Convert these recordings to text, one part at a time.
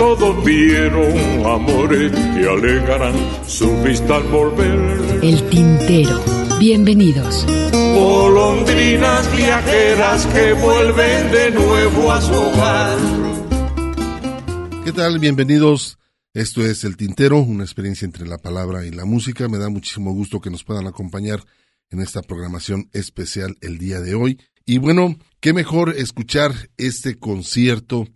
Todos vieron amores y alegarán su vista al volver. El tintero. Bienvenidos. Golondrinas viajeras que vuelven de nuevo a su hogar. ¿Qué tal? Bienvenidos. Esto es El Tintero, una experiencia entre la palabra y la música. Me da muchísimo gusto que nos puedan acompañar en esta programación especial el día de hoy. Y bueno, qué mejor escuchar este concierto,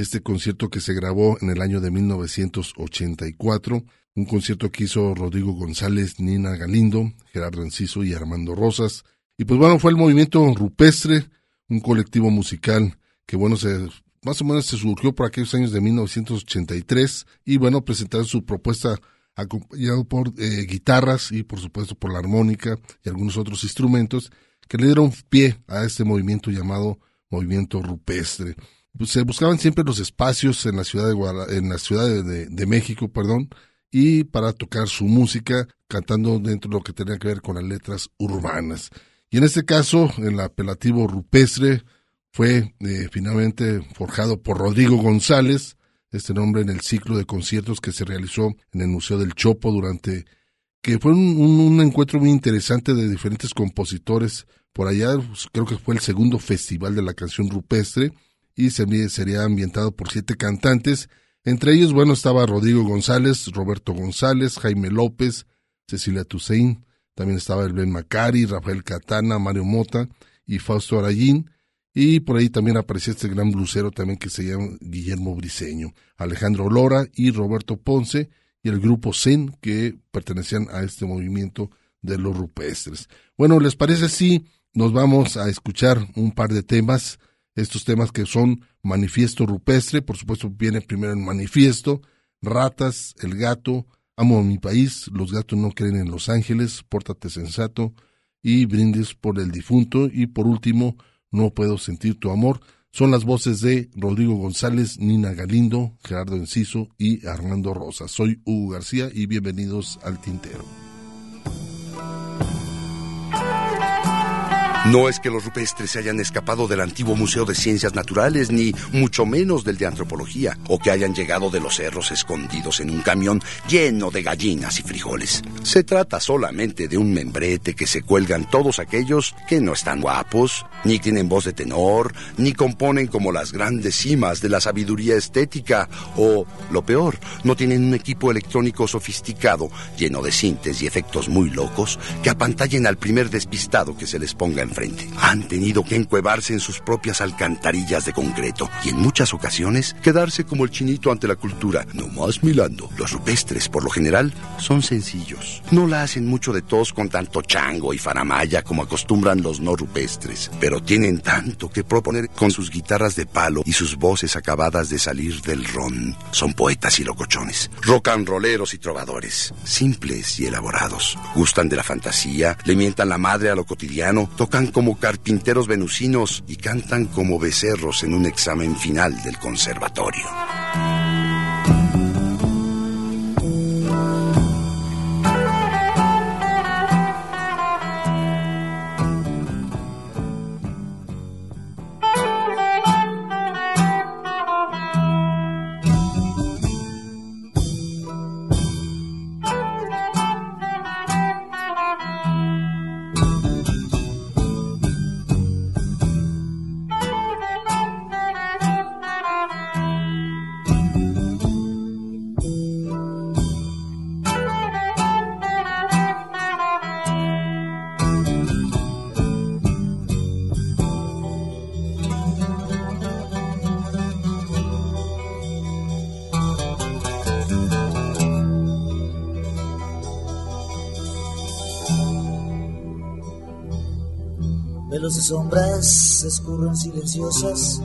este concierto que se grabó en el año de 1984, un concierto que hizo Rodrigo González, Nina Galindo, Gerardo Enciso y Armando Rosas. Y pues bueno, fue el movimiento rupestre, un colectivo musical que bueno, se, más o menos se surgió por aquellos años de 1983 y bueno, presentaron su propuesta acompañado por eh, guitarras y por supuesto por la armónica y algunos otros instrumentos que le dieron pie a este movimiento llamado movimiento rupestre. Pues, se buscaban siempre los espacios en la ciudad de Guadalajara, en la ciudad de, de, México, perdón, y para tocar su música cantando dentro de lo que tenía que ver con las letras urbanas. Y en este caso, el apelativo rupestre fue eh, finalmente forjado por Rodrigo González, este nombre en el ciclo de conciertos que se realizó en el Museo del Chopo durante que fue un, un, un encuentro muy interesante de diferentes compositores por allá, pues, creo que fue el segundo festival de la canción rupestre y sería ambientado por siete cantantes, entre ellos, bueno, estaba Rodrigo González, Roberto González, Jaime López, Cecilia Toussaint, también estaba el Ben Macari, Rafael Catana, Mario Mota y Fausto Arayín, y por ahí también aparecía este gran blusero también que se llama Guillermo Briceño, Alejandro Lora y Roberto Ponce, y el grupo Zen que pertenecían a este movimiento de los rupestres. Bueno, ¿les parece si nos vamos a escuchar un par de temas? Estos temas que son Manifiesto Rupestre, por supuesto viene primero el Manifiesto, Ratas, El Gato, Amo a mi país, Los gatos no creen en Los Ángeles, Pórtate sensato y Brindis por el difunto y por último No puedo sentir tu amor. Son las voces de Rodrigo González, Nina Galindo, Gerardo Enciso y Armando Rosa. Soy Hugo García y bienvenidos al Tintero. No es que los rupestres se hayan escapado del antiguo Museo de Ciencias Naturales, ni mucho menos del de Antropología, o que hayan llegado de los cerros escondidos en un camión lleno de gallinas y frijoles. Se trata solamente de un membrete que se cuelgan todos aquellos que no están guapos, ni tienen voz de tenor, ni componen como las grandes cimas de la sabiduría estética, o, lo peor, no tienen un equipo electrónico sofisticado, lleno de sintes y efectos muy locos, que apantallen al primer despistado que se les ponga en frente. Han tenido que encuevarse en sus propias alcantarillas de concreto y en muchas ocasiones quedarse como el chinito ante la cultura, no más milando. Los rupestres, por lo general, son sencillos. No la hacen mucho de tos con tanto chango y faramaya como acostumbran los no rupestres, pero tienen tanto que proponer con sus guitarras de palo y sus voces acabadas de salir del ron. Son poetas y locochones, rolleros y trovadores, simples y elaborados. Gustan de la fantasía, le mientan la madre a lo cotidiano, tocan como carpinteros venusinos y cantan como becerros en un examen final del conservatorio. sombras escurren silenciosas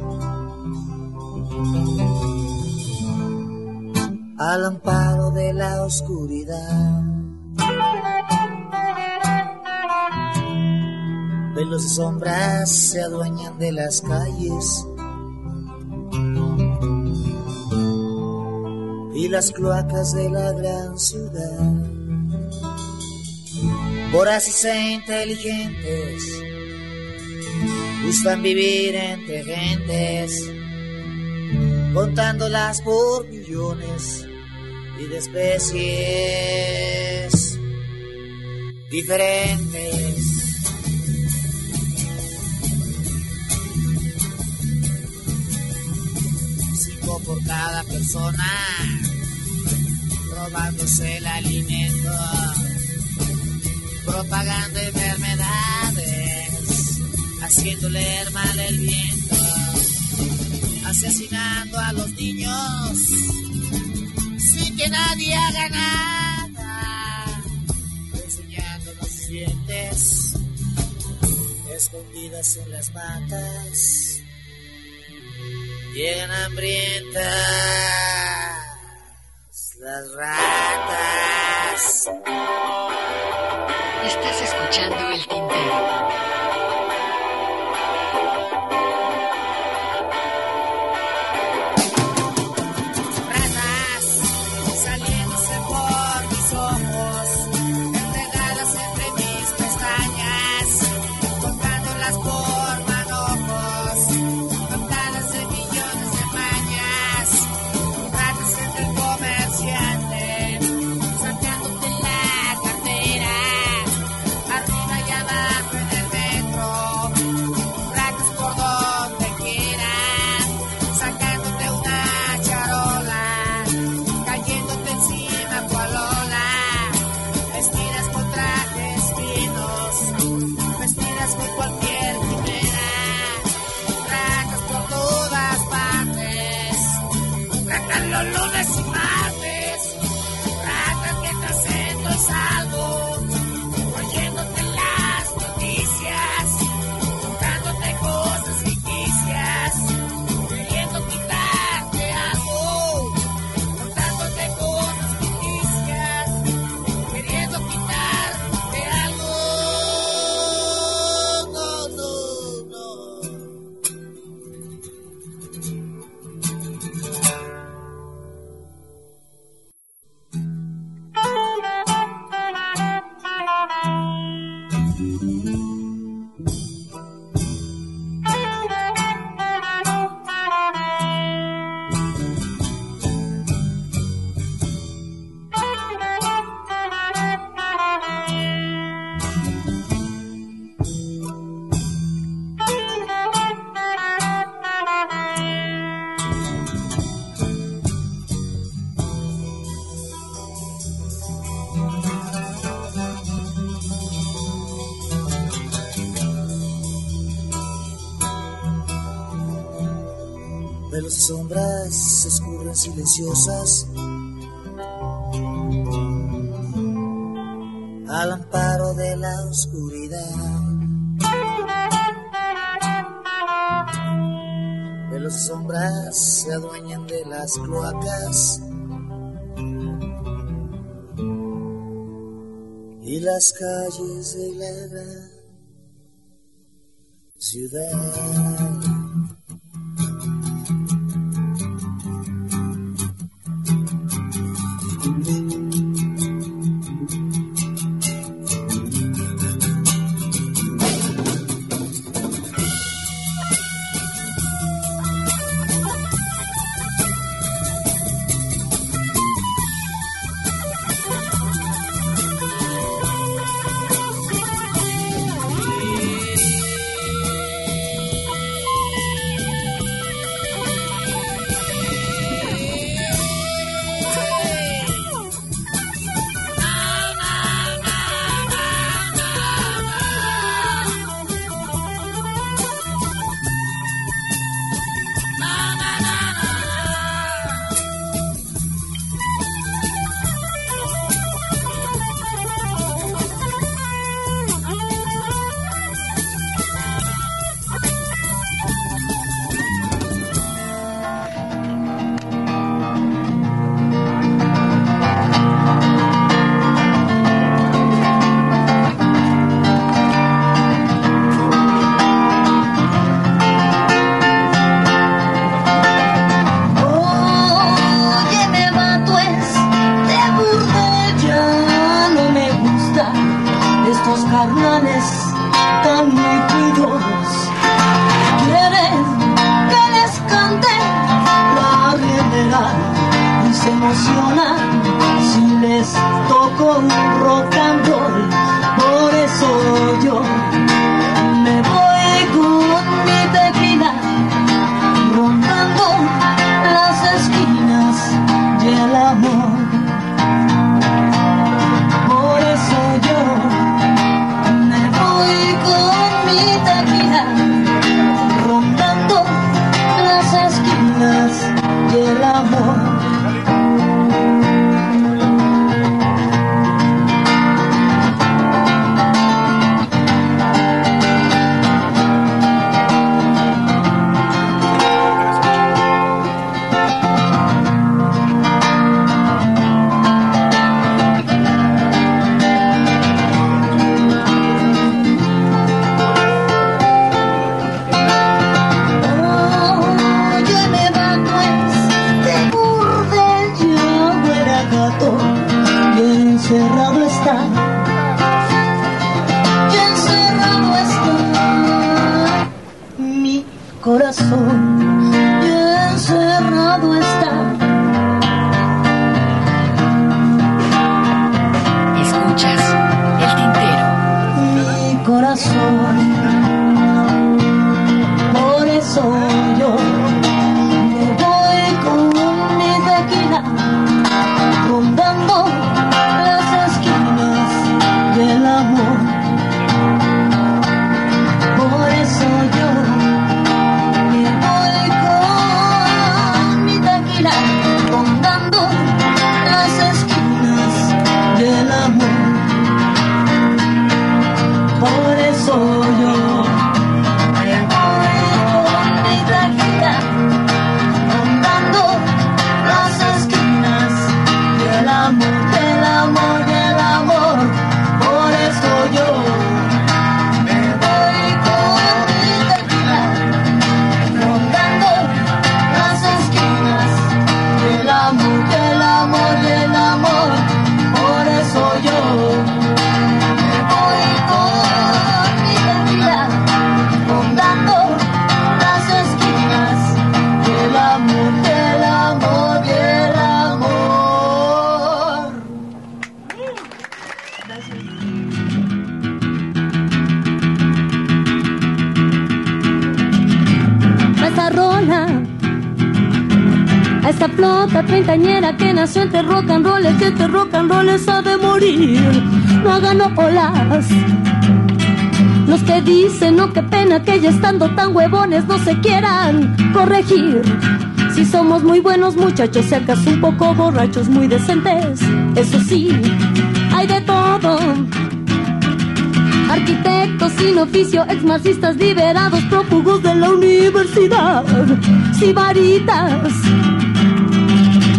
al amparo de la oscuridad. Velos y sombras se adueñan de las calles y las cloacas de la gran ciudad. Voraces e inteligentes gustan vivir entre gentes, contándolas por millones y de especies diferentes. Cinco por cada persona, robándose el alimento, propagando enfermedades, haciendo leer mal el viento, asesinando a los niños sin que nadie haga nada, enseñándonos dientes escondidas en las matas, llegan hambrientas las ratas. Estás escuchando el tintero. Sombras escurren silenciosas al amparo de la oscuridad. Velos y sombras se adueñan de las cloacas y las calles de la ciudad. Dicen, no, qué pena que ya estando tan huevones no se quieran corregir. Si somos muy buenos muchachos, si acaso un poco borrachos, muy decentes, eso sí, hay de todo. Arquitectos sin oficio, exmarxistas liberados, prófugos de la universidad, sibaritas.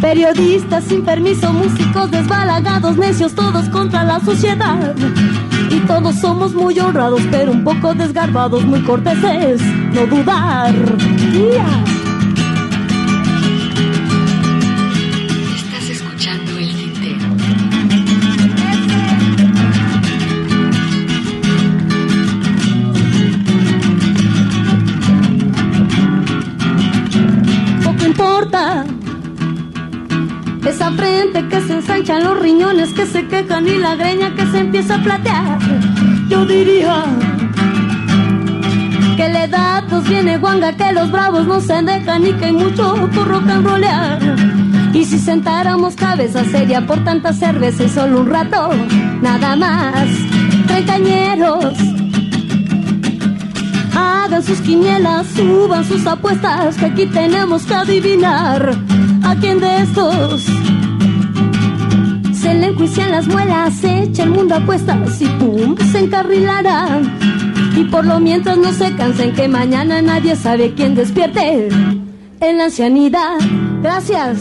Periodistas sin permiso, músicos desbalagados, necios todos contra la sociedad. Y todos somos muy honrados, pero un poco desgarbados, muy corteses, no dudar. Ensanchan los riñones, que se quejan y la greña que se empieza a platear. Yo diría que la edad nos viene guanga, que los bravos no se dejan y que hay mucho por rock and rollear. Y si sentáramos cabeza seria por tanta cerveza solo un rato, nada más. Treintañeros, Hagan sus quinielas, suban sus apuestas, que aquí tenemos que adivinar a quién de estos se le enjuician las muelas, se echa el mundo a apuestas y pum, se encarrilarán. Y por lo mientras no se cansen que mañana nadie sabe quién despierte en la ancianidad. Gracias.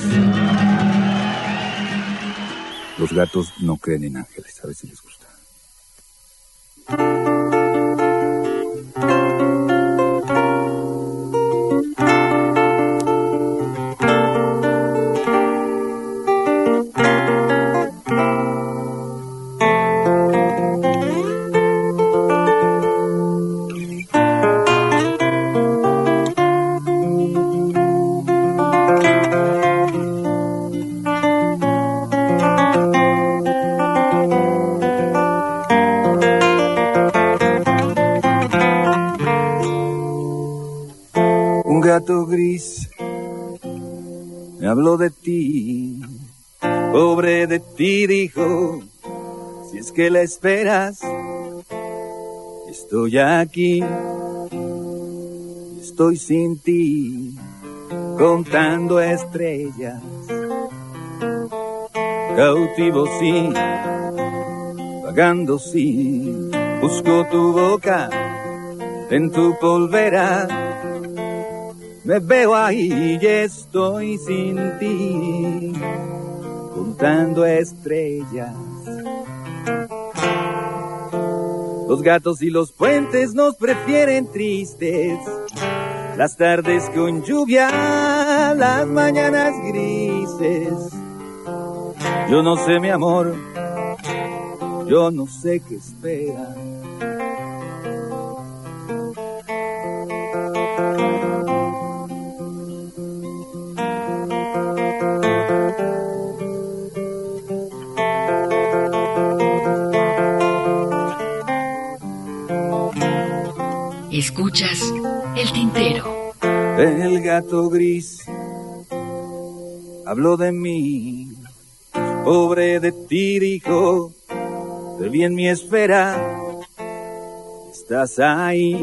Los gatos no creen en ángeles, a ver si les gusta. Habló de ti, pobre de ti dijo, si es que la esperas, estoy aquí, estoy sin ti, contando estrellas, cautivo sí, vagando sí, busco tu boca en tu polvera. Me veo ahí y estoy sin ti, contando estrellas. Los gatos y los puentes nos prefieren tristes, las tardes con lluvia, las mañanas grises. Yo no sé mi amor, yo no sé qué espera. Escuchas el tintero. El gato gris habló de mí, pobre de ti dijo, te vi en mi esfera, estás ahí,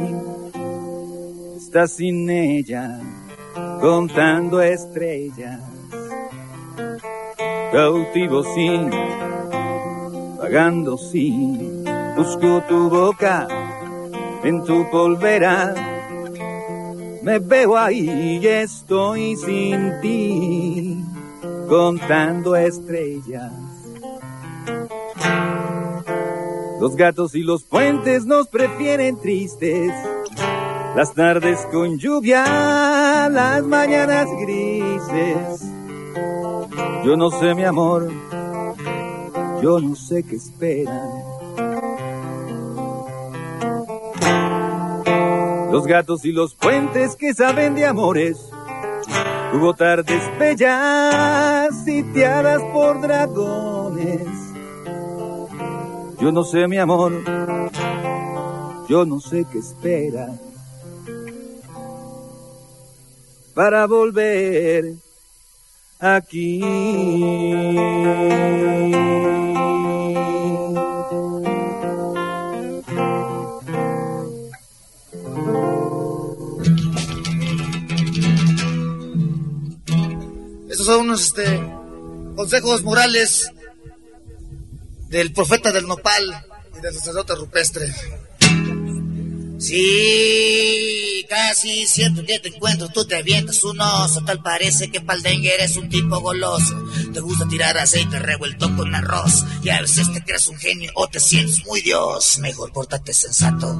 estás sin ella, contando estrellas, cautivo sí, vagando sí, busco tu boca en tu polvera. Me veo ahí y estoy sin ti, contando estrellas. Los gatos y los puentes nos prefieren tristes, las tardes con lluvia, las mañanas grises. Yo no sé mi amor, yo no sé qué esperan. Los gatos y los puentes que saben de amores. Hubo tardes bellas sitiadas por dragones. Yo no sé, mi amor, yo no sé qué espera para volver aquí. Estos son unos este, consejos morales del profeta del nopal y del sacerdote rupestre. Sí, casi siempre que te encuentro tú te avientas un oso. Tal parece que paldengue eres un tipo goloso. Te gusta tirar aceite revuelto con arroz. Y a veces te crees un genio o te sientes muy dios. Mejor pórtate sensato.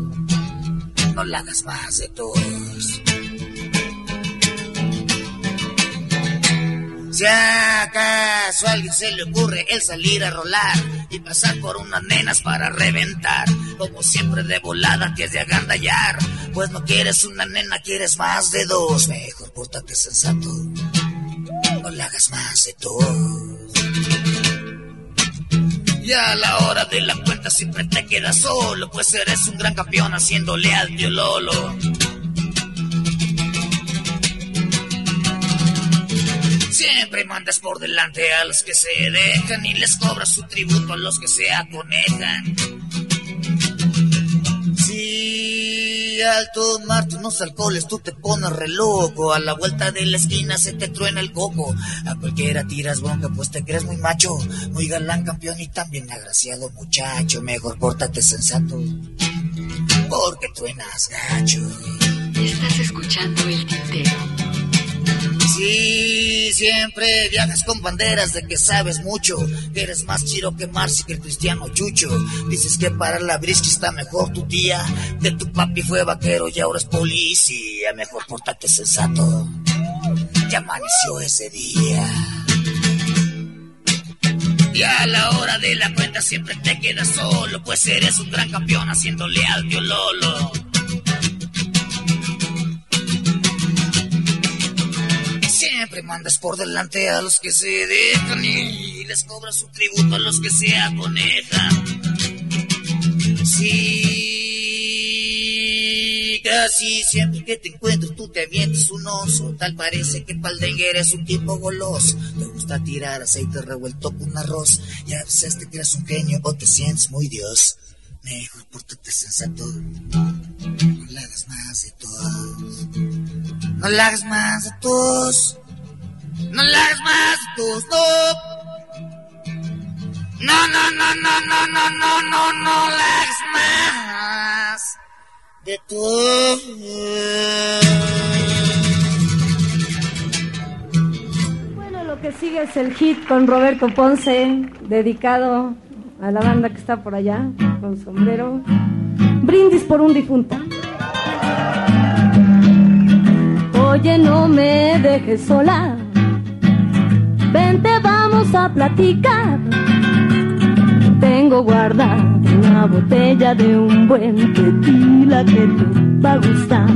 No la hagas más de todos. Si acaso a alguien se le ocurre el salir a rolar y pasar por unas nenas para reventar, como siempre de volada que es de agandallar, pues no quieres una nena, quieres más de dos, mejor pórtate sensato, no le hagas más de dos. Y a la hora de la cuenta siempre te quedas solo, pues eres un gran campeón haciéndole al viololo. Siempre mandas por delante a los que se dejan y les cobras su tributo a los que se aconejan. Si al tomarte unos alcoholes tú te pones re loco, a la vuelta de la esquina se te truena el coco. A cualquiera tiras bronca, pues te crees muy macho, muy galán campeón y también agraciado muchacho. Mejor pórtate sensato, porque truenas gacho. Estás escuchando el tintero. Sí, siempre viajas con banderas de que sabes mucho, que eres más chiro que Marci que el cristiano Chucho. Dices que para la brisca está mejor tu tía, que tu papi fue vaquero y ahora es policía. Mejor pórtate sensato, ya amaneció ese día. Y a la hora de la cuenta siempre te quedas solo, pues eres un gran campeón haciéndole al viololo. Siempre mandas por delante a los que se dejan y les cobras su tributo a los que se aconejan. Sí, así siempre que te encuentro tú te avientes un oso. Tal parece que Paldengue eres un tipo goloso. Te gusta tirar aceite revuelto con arroz. Y a veces te creas un genio o te sientes muy dios. Mejor pórtate sensato. No le hagas más de tos. No le más de tos. No hagas más tos. No. No, no, no, no, no, no, no, no, hagas más de tos. Bueno, lo que sigue es el hit con Roberto Ponce, dedicado a la banda que está por allá, con sombrero. Brindis por un difunto. Oye, no me dejes sola. Vente, vamos a platicar. Tengo guardada una botella de un buen tequila que te va a gustar.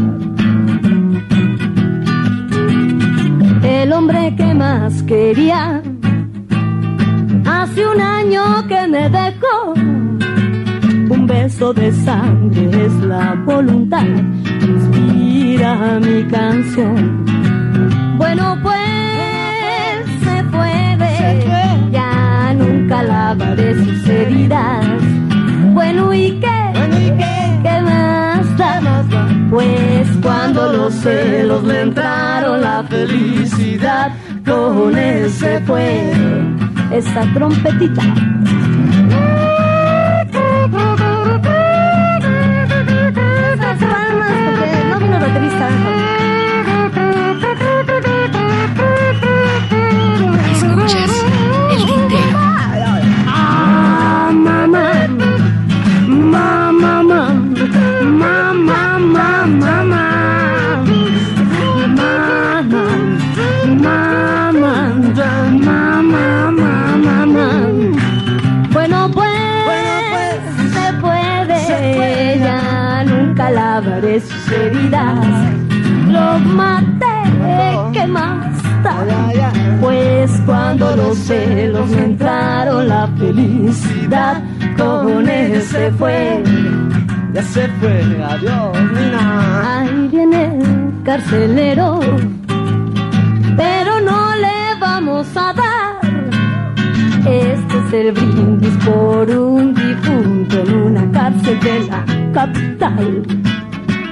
El hombre que más quería hace un año que me dejó. Un beso de sangre es la voluntad que inspira mi canción. Bueno, pues lavaré sus heridas. Bueno, ¿y qué? ¿Qué más da? Pues cuando los celos me entraron la felicidad, con ese fue esa trompetita. Esas palmas, porque no vino baterista. Más da? Pues cuando los celos me entraron la felicidad, con ese fue. Ya se fue, adiós, Nina. Ahí viene el carcelero, pero no le vamos a dar. Este es el brindis por un difunto en una cárcel de la capital.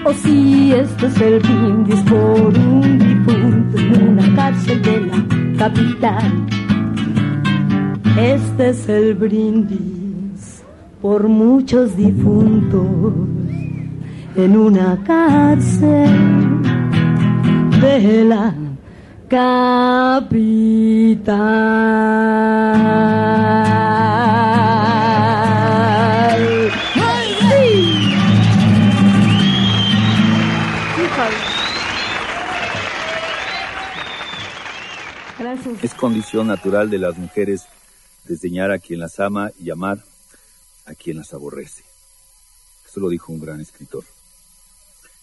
O si este es el brindis por un una cárcel de la capital. Este es el brindis por muchos difuntos en una cárcel de la capital. Es condición natural de las mujeres desdeñar a quien las ama y amar a quien las aborrece. Eso lo dijo un gran escritor.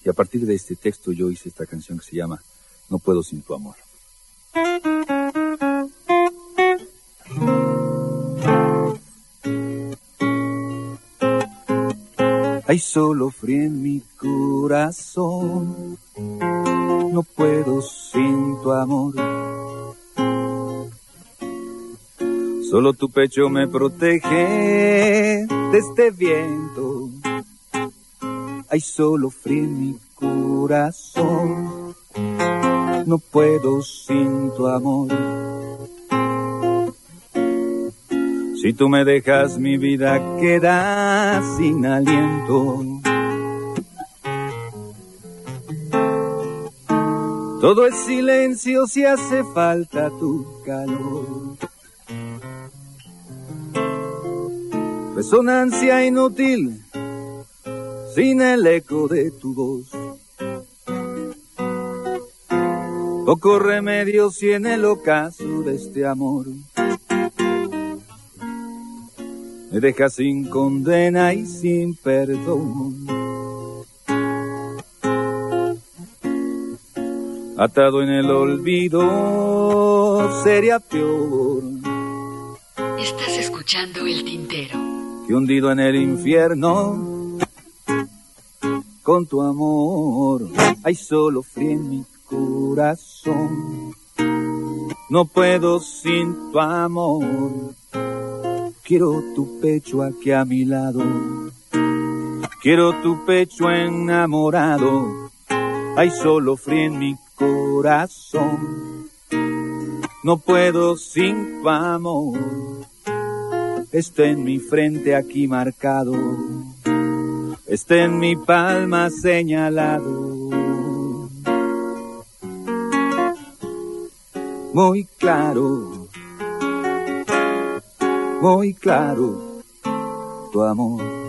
Y a partir de este texto yo hice esta canción que se llama No puedo sin tu amor. Hay solo frío en mi corazón, no puedo sin tu amor. Solo tu pecho me protege de este viento. Hay solo frío en mi corazón, no puedo sin tu amor. Si tú me dejas, mi vida queda sin aliento. Todo es silencio si hace falta tu calor. Resonancia inútil sin el eco de tu voz. Poco remedio si en el ocaso de este amor me deja sin condena y sin perdón. Atado en el olvido sería peor Estás escuchando el tintero. Que hundido en el infierno con tu amor. Hay solo frío en mi corazón. No puedo sin tu amor. Quiero tu pecho aquí a mi lado. Quiero tu pecho enamorado. Hay solo frío en mi corazón. No puedo sin tu amor. Está en mi frente aquí marcado. Está en mi palma señalado. Muy claro. Muy claro. Tu amor.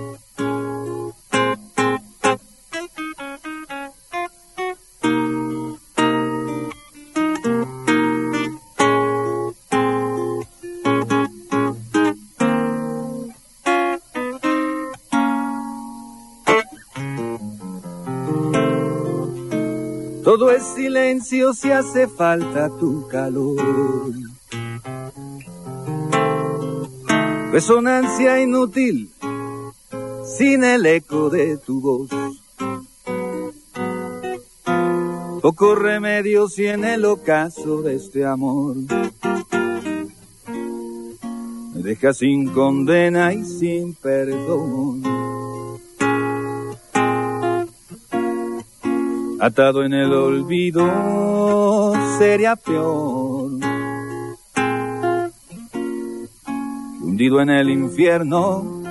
Silencio si hace falta tu calor. Resonancia inútil sin el eco de tu voz. Poco remedio si en el ocaso de este amor me deja sin condena y sin perdón. Atado en el olvido sería peor. Hundido en el infierno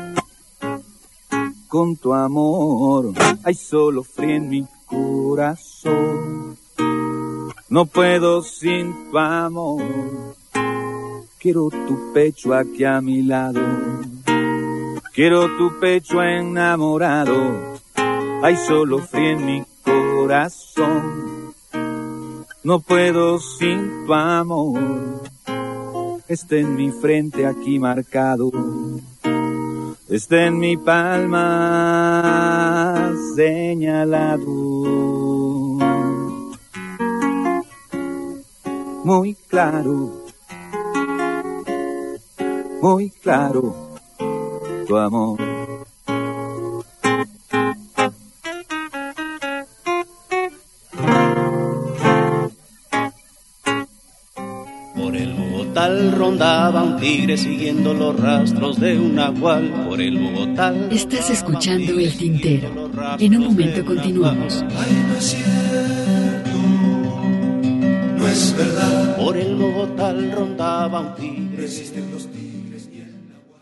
con tu amor, hay solo frío en mi corazón. No puedo sin tu amor. Quiero tu pecho aquí a mi lado. Quiero tu pecho enamorado. Hay solo frío en mi No puedo sin tu amor. Está en mi frente aquí marcado. Está en mi palma señalado. Muy claro. Muy claro. Tu amor. Rondaba un tigre siguiendo los rastros de un nahual por el Bogotá. Estás escuchando el tintero. En un momento continuamos. no es cierto, no es verdad. Por el Bogotá rondaba un tigre. Resisten los tigres y el nahual.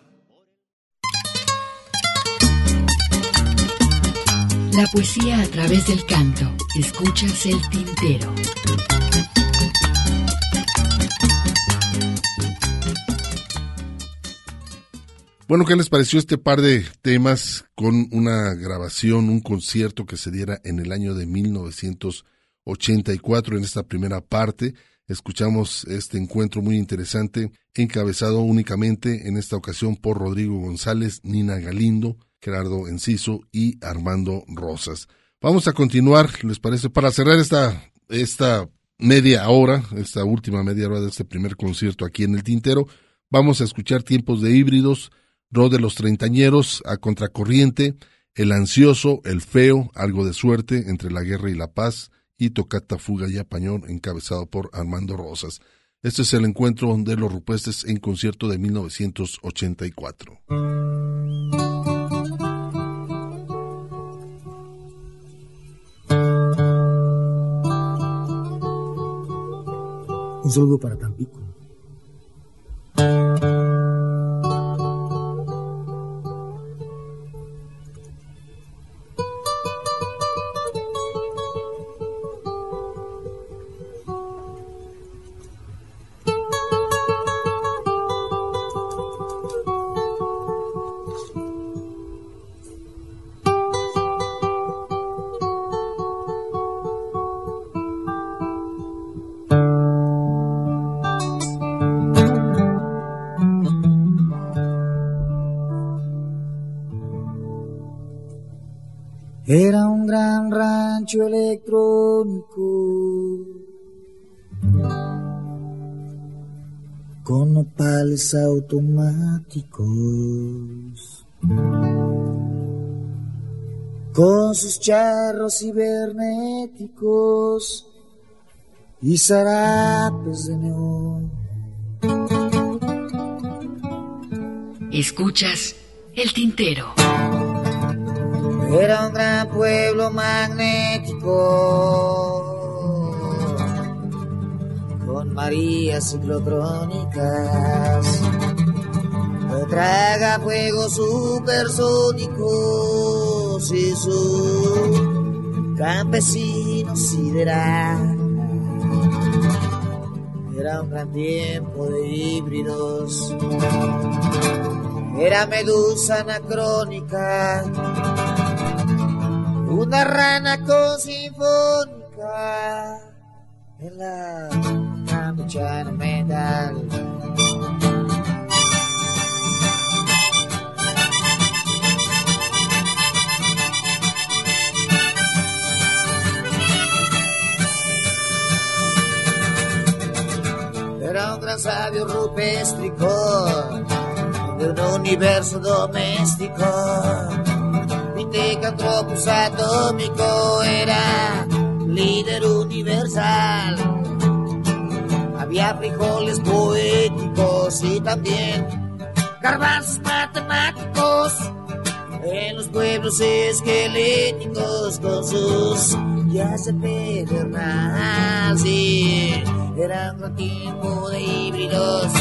La poesía a través del canto. Escuchas el tintero. Bueno, ¿qué les pareció este par de temas con una grabación, un concierto que se diera en el año de 1984 en esta primera parte? Escuchamos este encuentro muy interesante, encabezado únicamente en esta ocasión por Rodrigo González, Nina Galindo, Gerardo Enciso y Armando Rosas. Vamos a continuar, ¿les parece? Para cerrar esta, esta media hora, esta última media hora de este primer concierto aquí en el Tintero, vamos a escuchar tiempos de híbridos, Ro de los treintañeros a contracorriente, El ansioso, El feo, Algo de suerte, Entre la guerra y la paz, y Tocata Fuga y Apañón, encabezado por Armando Rosas. Este es el encuentro de los rupestres en concierto de 1984. Un saludo para Tampico. Era un gran rancho electrónico con nopales automáticos, con sus charros cibernéticos y zarapes de neón. Escuchas el tintero. Era un gran pueblo magnético con marías ciclotrónicas. Traga fuegos supersónicos y su campesino sideral. Era un gran tiempo de híbridos. Era medusa anacrónica. Una rana con sinfónica. En la campuchana metal. Era un gran sabio rupéstrico de un universo doméstico. Pitecantropus atómico era líder universal. Había frijoles poéticos y también garbanzos matemáticos en los pueblos esqueléticos con sus ya se pedernal. Sí, era un tipo de híbridos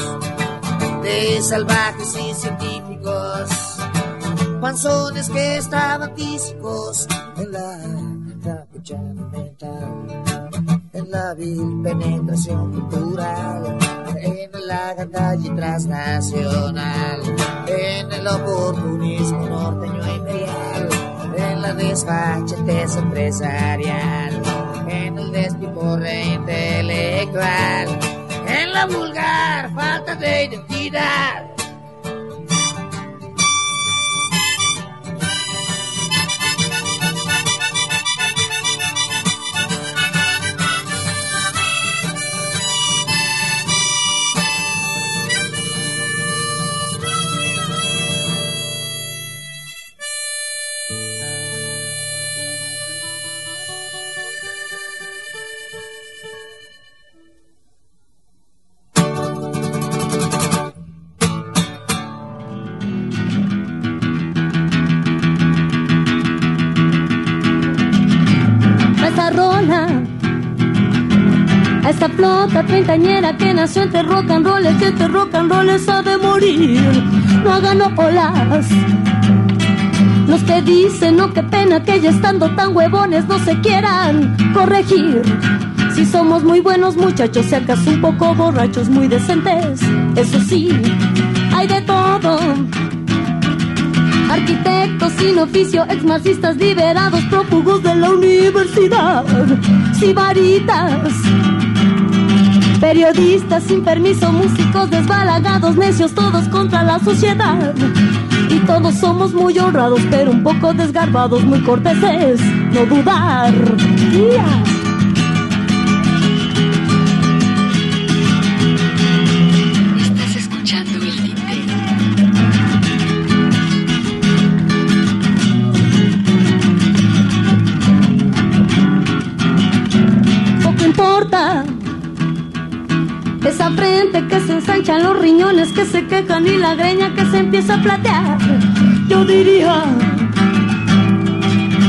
de salvajes y científicos, panzones que estaban tísicos en la capuchana mental, en la vil penetración cultural, en la gandalla transnacional, en el oportunismo norteño imperial, en la desfachatez empresarial, en el despiporre intelectual en la vulgar falta de identidad. A esta flota treintañera que nació entre rock and roll, que este rock and roll ha de morir. No hagan olas. Los que dicen, no, qué pena que ya estando tan huevones no se quieran corregir. Si somos muy buenos muchachos, si acaso un poco borrachos, muy decentes, eso sí, hay de todo. Arquitectos sin oficio, exmarxistas liberados, prófugos de la universidad, sibaritas. Periodistas sin permiso, músicos desbalagados, necios todos contra la sociedad. Y todos somos muy honrados, pero un poco desgarbados, muy corteses, no dudar. Yeah. Los riñones, que se quejan y la greña que se empieza a platear. Yo diría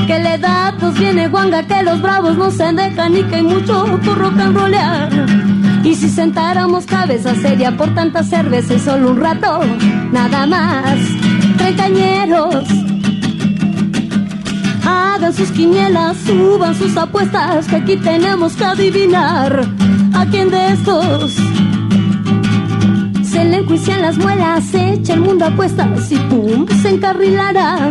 que la edad nos viene guanga, que los bravos no se dejan y que hay mucho por rock and rollear. Y si sentáramos cabeza seria por tanta cerveza y solo un rato, nada más. Treintañeros, Hagan sus quinielas, suban sus apuestas, que aquí tenemos que adivinar a quién de estos se le enjuician las muelas, se echa el mundo a cuestas y pum, se encarrilará.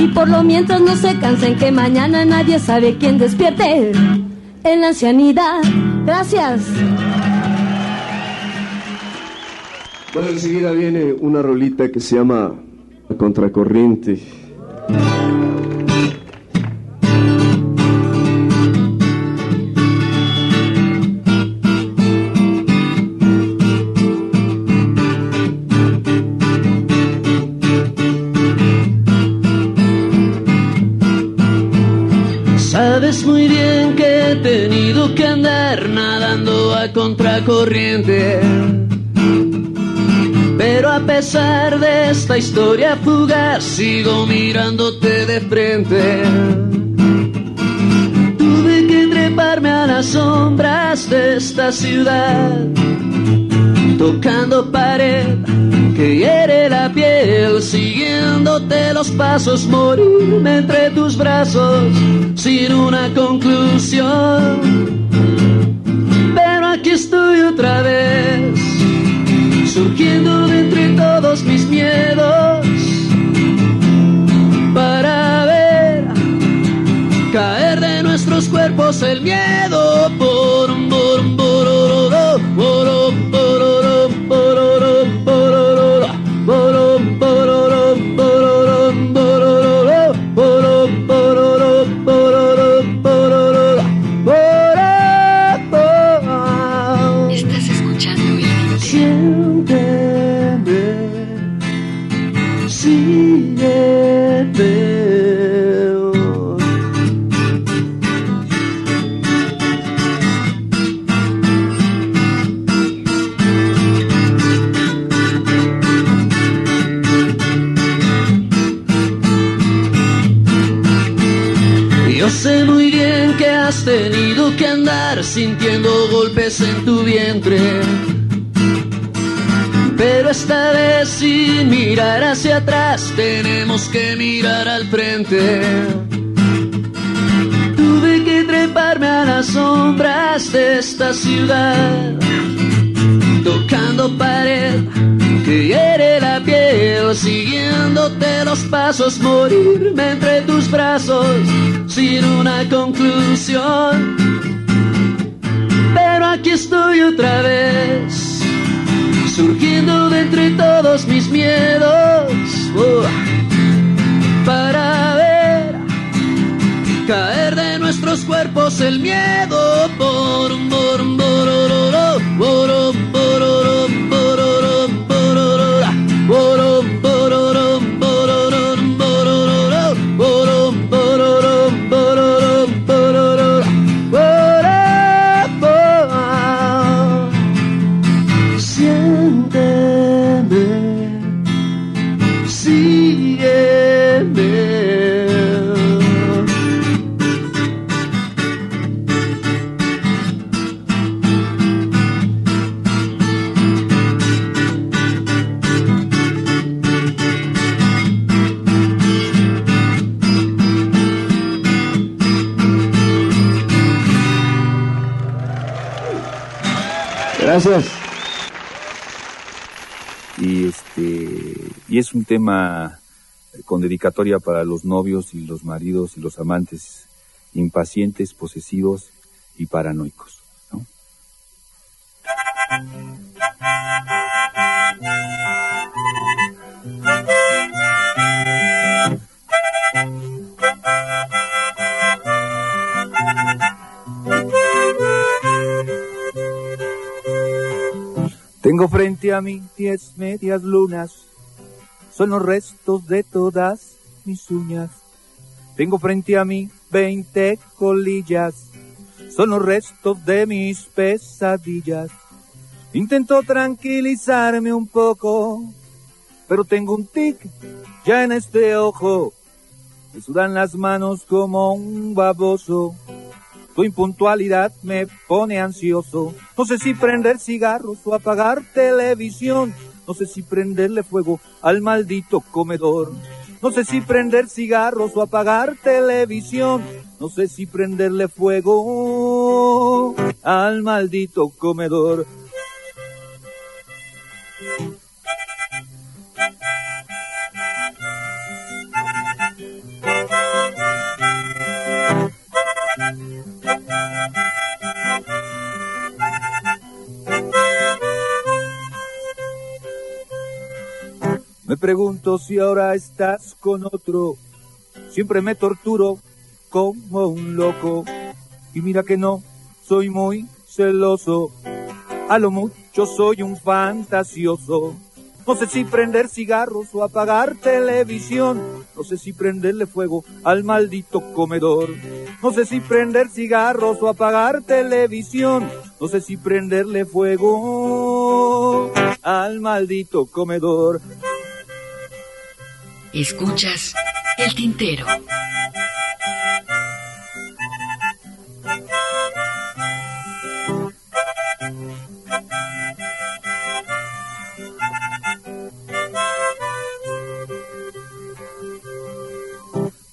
Y por lo mientras no se cansen que mañana nadie sabe quién despierte en la ancianidad. Gracias. Bueno, enseguida viene una rolita que se llama La Contracorriente. Esta historia fugaz, sigo mirándote de frente. Tuve que treparme a las sombras de esta ciudad, tocando pared que hiere la piel, siguiéndote los pasos, morirme entre tus brazos sin una conclusión. Pero aquí estoy otra vez, surgiendo de entre todos mis miedos, para ver caer de nuestros cuerpos el miedo por un sintiendo tenemos que mirar al frente. Tuve que treparme a las sombras de esta ciudad, tocando pared que hiere la piel, siguiéndote los pasos, morirme entre tus brazos sin una conclusión. Aquí estoy otra vez, surgiendo de entre todos mis miedos, oh, para ver caer de nuestros cuerpos el miedo por un Y este y es un tema con dedicatoria para los novios y los maridos y los amantes impacientes, posesivos y paranoicos. Tengo frente a mí diez medias lunas, son los restos de todas mis uñas. Tengo frente a mí veinte colillas, son los restos de mis pesadillas. Intento tranquilizarme un poco, pero tengo un tic ya en este ojo. Me sudan las manos como un baboso. Tu impuntualidad me pone ansioso. No sé si prender cigarros o apagar televisión. No sé si prenderle fuego al maldito comedor. No sé si prender cigarros o apagar televisión. No sé si prenderle fuego al maldito comedor. Pregunto si ahora estás con otro. Siempre me torturo como un loco. Y mira que no, soy muy celoso. A lo mucho soy un fantasioso. No sé si prender cigarros o apagar televisión. No sé si prenderle fuego al maldito comedor. No sé si prender cigarros o apagar televisión. No sé si prenderle fuego al maldito comedor. Escuchas el tintero.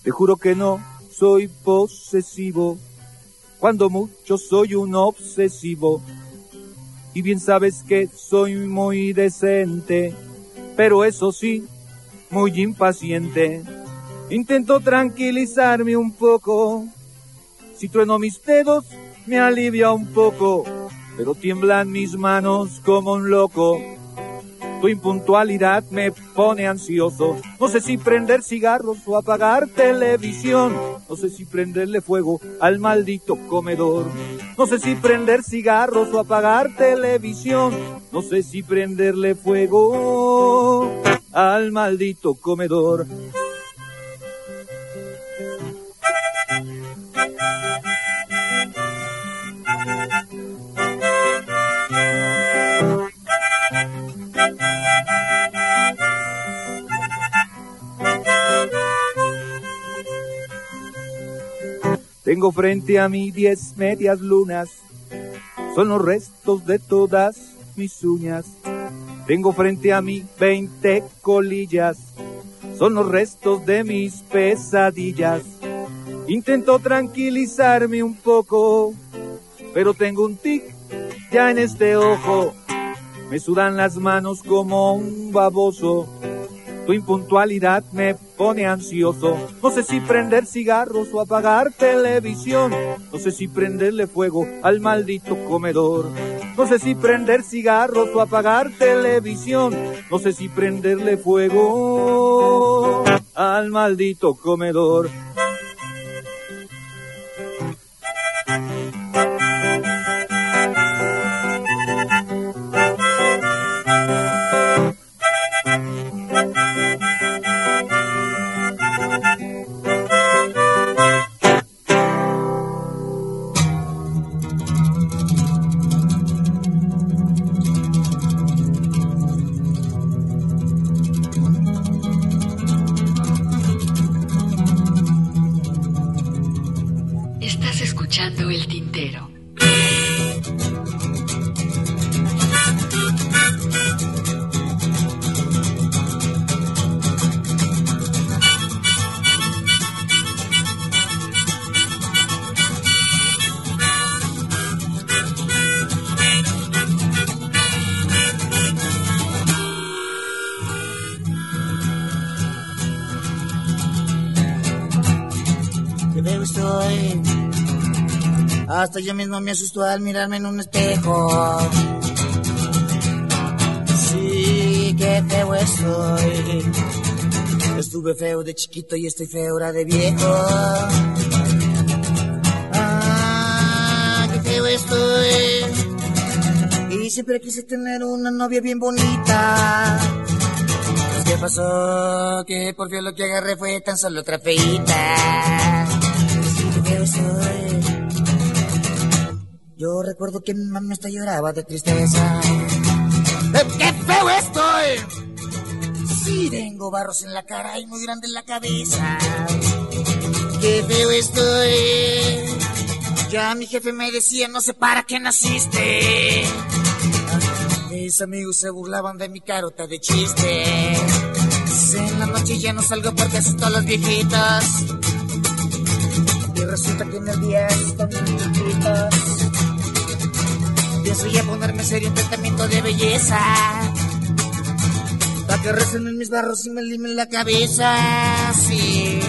Te juro que no soy posesivo, cuando mucho soy un obsesivo. Y bien sabes que soy muy decente, pero eso sí, muy impaciente. Intento tranquilizarme un poco. Si trueno mis dedos, me alivia un poco, pero tiemblan mis manos como un loco. Tu impuntualidad me pone ansioso. No sé si prender cigarros o apagar televisión. No sé si prenderle fuego al maldito comedor. No sé si prender cigarros o apagar televisión. No sé si prenderle fuego al maldito comedor. Tengo frente a mí diez medias lunas, son los restos de todas mis uñas. Tengo frente a mí veinte colillas, son los restos de mis pesadillas. Intento tranquilizarme un poco, pero tengo un tic ya en este ojo. Me sudan las manos como un baboso. Tu impuntualidad me pone ansioso. No sé si prender cigarros o apagar televisión. No sé si prenderle fuego al maldito comedor. No sé si prender cigarros o apagar televisión. No sé si prenderle fuego al maldito comedor. Feo estoy. Hasta yo mismo me asusto al mirarme en un espejo. Sí, qué feo estoy. Estuve feo de chiquito y estoy feo ahora de viejo. Ah, qué feo estoy. Y siempre quise tener una novia bien bonita. Pues, ¿Qué pasó? Que por Dios lo que agarré fue tan solo otra feita. Sí, qué feo estoy. Yo recuerdo que mi mamá hasta lloraba de tristeza. ¡Eh, ¡Qué feo estoy! Sí, tengo barros en la cara y muy grande en la cabeza. ¡Qué feo estoy! Ya mi jefe me decía, no sé para qué naciste. Mis amigos se burlaban de mi carota de chiste. En la noche ya no salgo porque asusto a los viejitos. Y resulta que en el día están bien chiquitos. Pienso ya ponerme serio en tratamiento de belleza. Pa' que recen en mis barros y me limen la cabeza. Sí.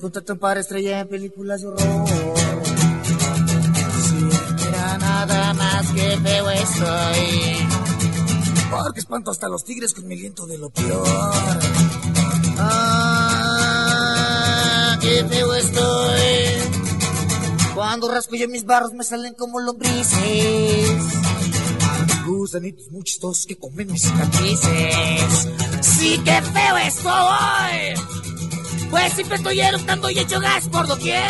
Me contratan para estrella en películas de horror. Si mira nada más que feo estoy. Porque espanto hasta los tigres con mi aliento de lo peor. Ah, qué feo estoy. Cuando rasco yo mis barros me salen como lombrices. Gusanitos muy chistosos que comen mis cicatrices. Sí, qué feo estoy. Pues siempre estoy eructando y echo gas por doquier.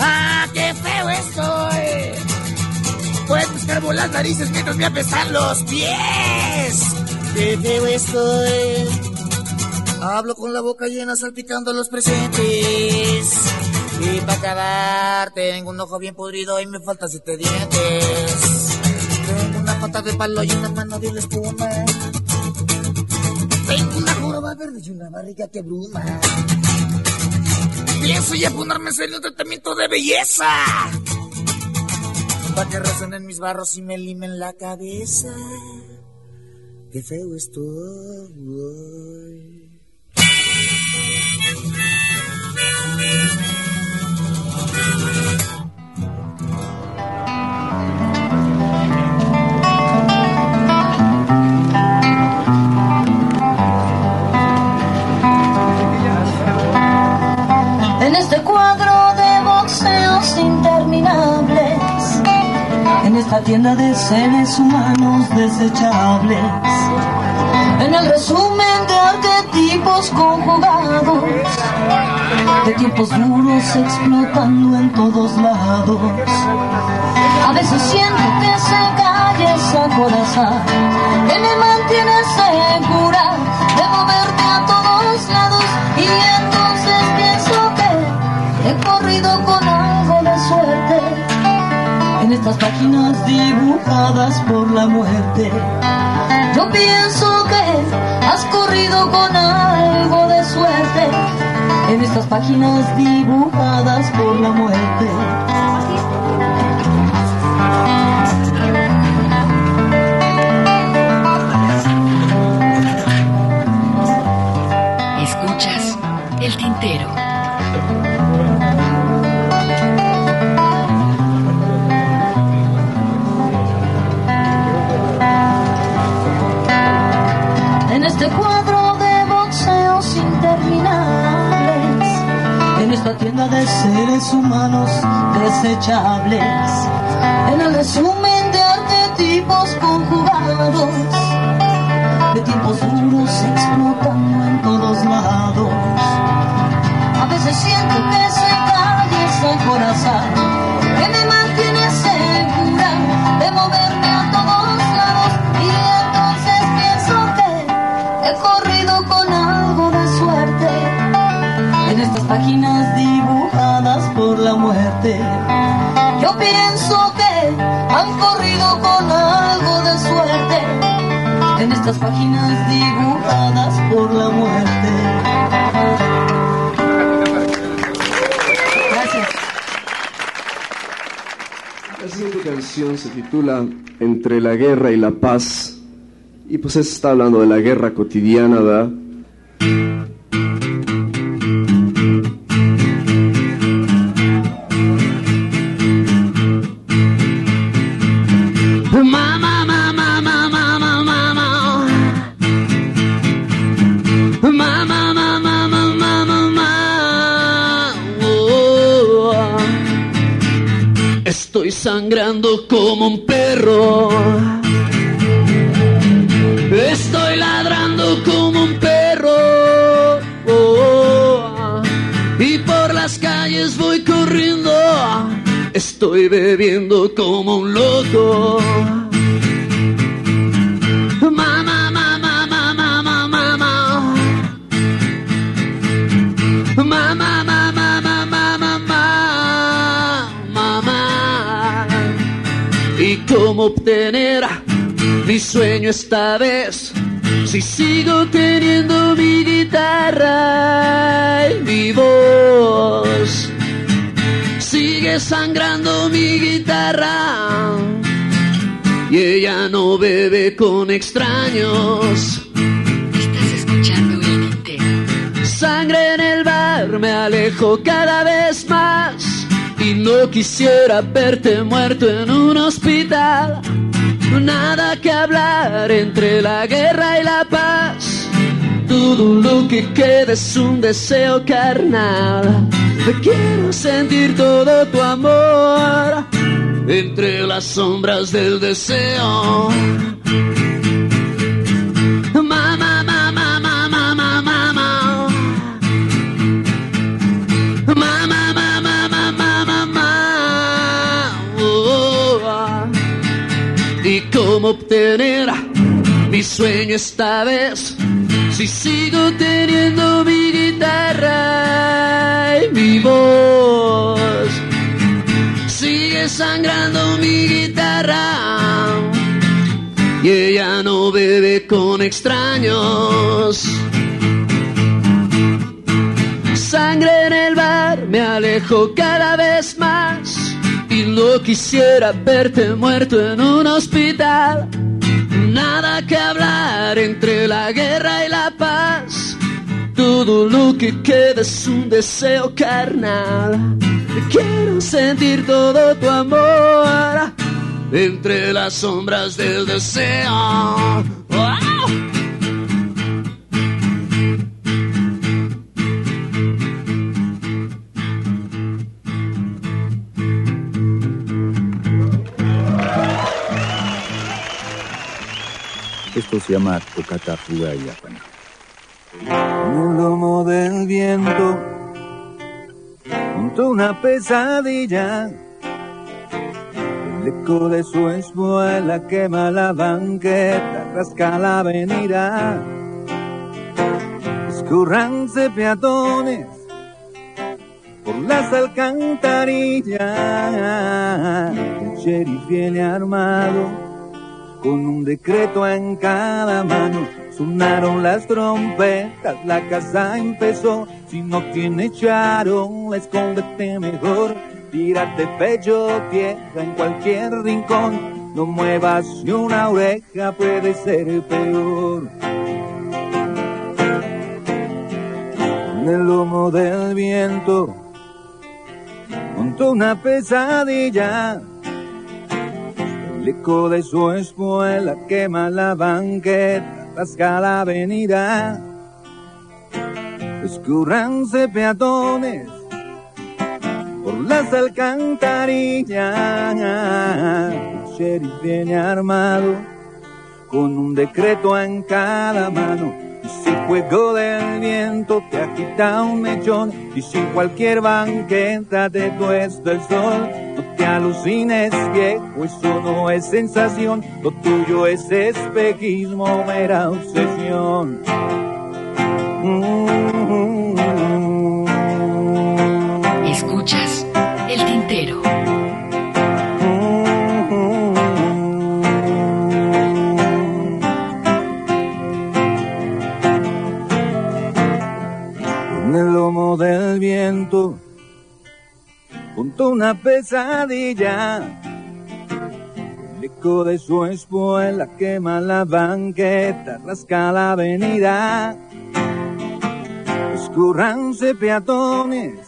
Ah, qué feo estoy. Pues me escarbo las narices mientras me apestan los pies. Qué feo estoy. Hablo con la boca llena salpicando los presentes. Y para acabar, tengo un ojo bien podrido y me faltan siete dientes. Tengo una pata de palo y una mano de la espuma. Joroba verde y una barriga que bruma. Pienso ya ponerme en serio un tratamiento de belleza. Para que resuenen mis barros y me limen la cabeza. Qué feo estoy. Esta tienda de seres humanos desechables, en el resumen de arquetipos conjugados, de tiempos duros explotando en todos lados. A veces siento que se calle esa corazón, que me mantiene segura de moverte a todos estas páginas dibujadas por la muerte. Yo pienso que has corrido con algo de suerte en estas páginas dibujadas por la muerte. Escuchas el tintero. Tienda de seres humanos desechables, en el resumen de arquetipos conjugados, de tiempos duros explotando en todos lados. A veces siento que se calle ese corazón estas páginas dibujadas por la muerte. Gracias. La siguiente canción se titula Entre la guerra y la paz. Y pues está hablando de la guerra cotidiana, ¿verdad? Cómo obtener mi sueño esta vez? Si sigo teniendo mi guitarra y mi voz. Sigue sangrando mi guitarra y ella no bebe con extraños. Estás escuchando el tintero. alejo cada vez más no quisiera verte muerto en un hospital. Nada que hablar entre la guerra y la paz. Todo lo que queda es un deseo carnal. Quiero sentir todo tu amor entre las sombras del deseo. Obtener mi sueño esta vez. Si sigo teniendo mi guitarra y mi voz, sigue sangrando mi guitarra y ella no bebe con extraños. Sangre en el bar, me alejo cada vez más no quisiera verte muerto en un hospital. Nada que hablar entre la guerra y la paz. Todo lo que queda es un deseo carnal. Quiero sentir todo tu amor entre las sombras del deseo. Esto se llama Tocata Fuga y Apana. El lomo del viento, junto una pesadilla, el eco de su espuela quema la banqueta, rasca la avenida. Escurranse peatones por las alcantarillas. El sheriff viene armado con un decreto en cada mano. Sonaron las trompetas, la casa empezó. Si no tiene charón, escóndete mejor. Tírate pecho, tierra en cualquier rincón. No muevas ni una oreja, puede ser peor. En el lomo del viento, montó una pesadilla eco de su espuela quema la banqueta, rasca la avenida. Escurranse peatones por las alcantarillas. El sheriff viene armado con un decreto en cada mano. Y si fuego del viento te agita un mechón, y si cualquier banqueta te tuesta el sol, te alucines, viejo, eso no es sensación, lo tuyo es espejismo, mera obsesión. Escuchas junto una pesadilla. El eco de su espuela quema la banqueta, rasca la avenida. Escurranse peatones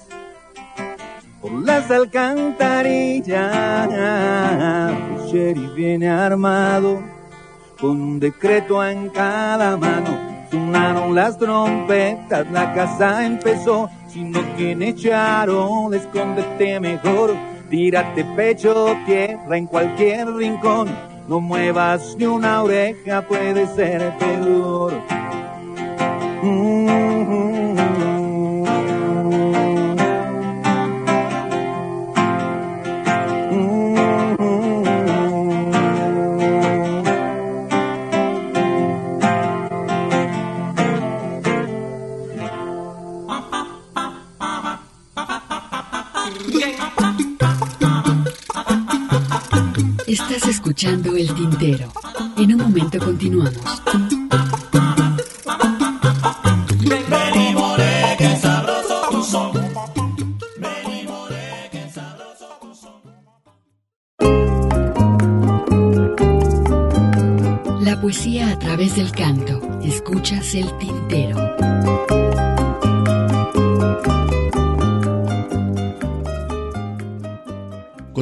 por las alcantarillas. El sheriff viene armado con un decreto en cada mano. Sonaron las trompetas, la casa empezó si no tiene charo, escóndete mejor. Tírate pecho, tierra en cualquier rincón. No muevas ni una oreja, puede ser peor. Estás escuchando El Tintero. En un momento continuamos. La poesía a través del canto. Escuchas El Tintero.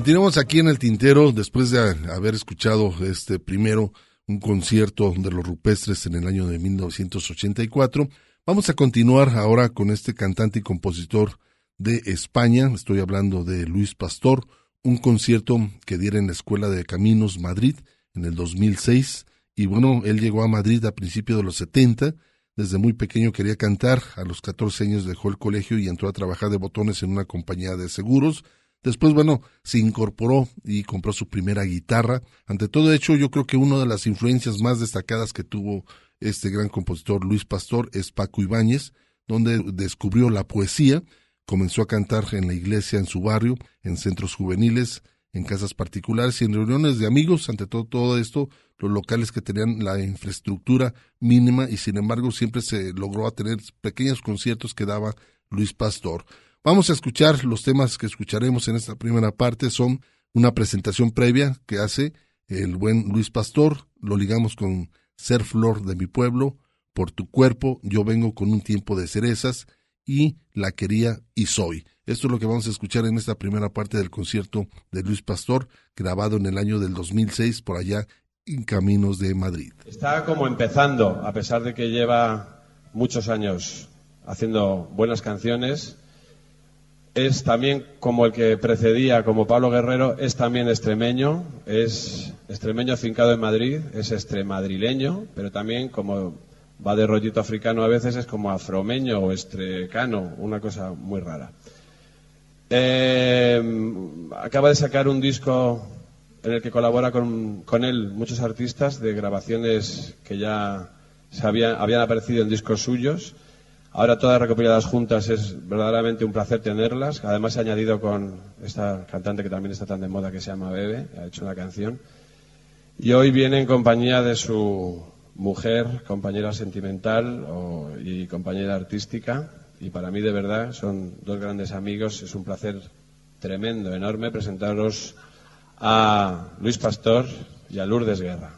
Continuamos aquí en el tintero después de haber escuchado este primero un concierto de los rupestres en el año de 1984. Vamos a continuar ahora con este cantante y compositor de España. Estoy hablando de Luis Pastor, un concierto que diera en la Escuela de Caminos Madrid en el 2006. Y bueno, él llegó a Madrid a principios de los 70. Desde muy pequeño quería cantar. A los 14 años dejó el colegio y entró a trabajar de botones en una compañía de seguros Después, bueno, se incorporó y compró su primera guitarra. Ante todo hecho, yo creo que una de las influencias más destacadas que tuvo este gran compositor Luis Pastor es Paco Ibáñez, donde descubrió la poesía, comenzó a cantar en la iglesia en su barrio, en centros juveniles, en casas particulares y en reuniones de amigos. Ante todo, todo esto, los locales que tenían la infraestructura mínima y sin embargo siempre se logró a tener pequeños conciertos que daba Luis Pastor. Vamos a escuchar los temas que escucharemos en esta primera parte. Son una presentación previa que hace el buen Luis Pastor. Lo ligamos con Ser Flor de mi pueblo, Por tu cuerpo, Yo vengo con un tiempo de cerezas y La quería y soy. Esto es lo que vamos a escuchar en esta primera parte del concierto de Luis Pastor, grabado en el año del 2006 por allá en Caminos de Madrid. Está como empezando, a pesar de que lleva muchos años haciendo buenas canciones es también como el que precedía, como Pablo Guerrero, es también extremeño, es extremeño afincado en Madrid, es extremadrileño, pero también como va de rollito africano a veces es como afromeño o estrecano, una cosa muy rara. Eh, acaba de sacar un disco en el que colabora con, con él muchos artistas de grabaciones que ya se habían aparecido en discos suyos Ahora todas recopiladas juntas es verdaderamente un placer tenerlas. Además he añadido con esta cantante que también está tan de moda que se llama Bebe, ha hecho una canción. Y hoy viene en compañía de su mujer, compañera sentimental y compañera artística. Y para mí de verdad son dos grandes amigos. Es un placer tremendo, enorme presentaros a Luis Pastor y a Lourdes Guerra.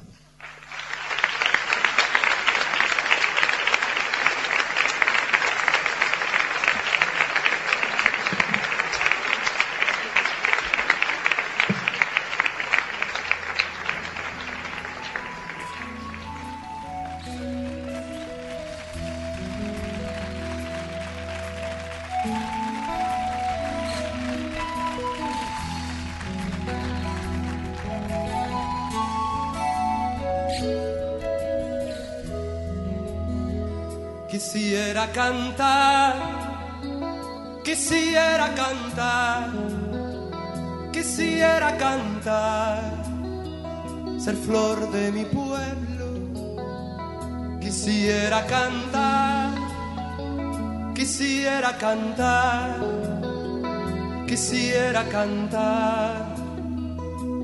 Cantar,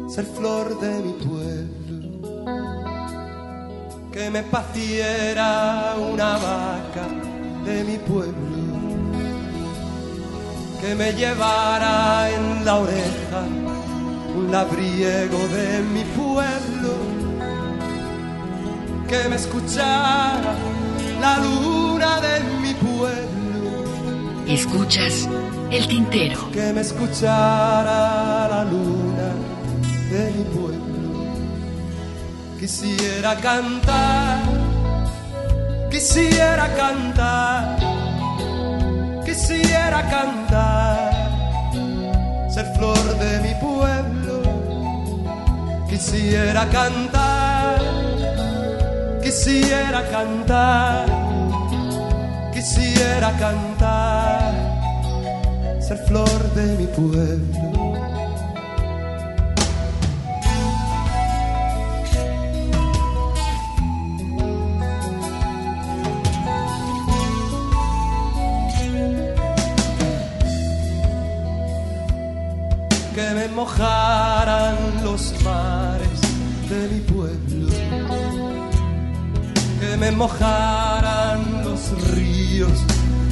ser flor de mi pueblo. Que me paciera una vaca de mi pueblo, que me llevara en la oreja un labriego de mi pueblo, que me escuchara la luna de mi pueblo. Escuchas el tintero. Que me escuchara la luna de mi pueblo. Quisiera cantar Quisiera cantar, quisiera cantar, ser flor de mi pueblo. Quisiera cantar, quisiera cantar, quisiera cantar, ser flor de mi pueblo. mojaran los mares de mi pueblo, que me mojaran los ríos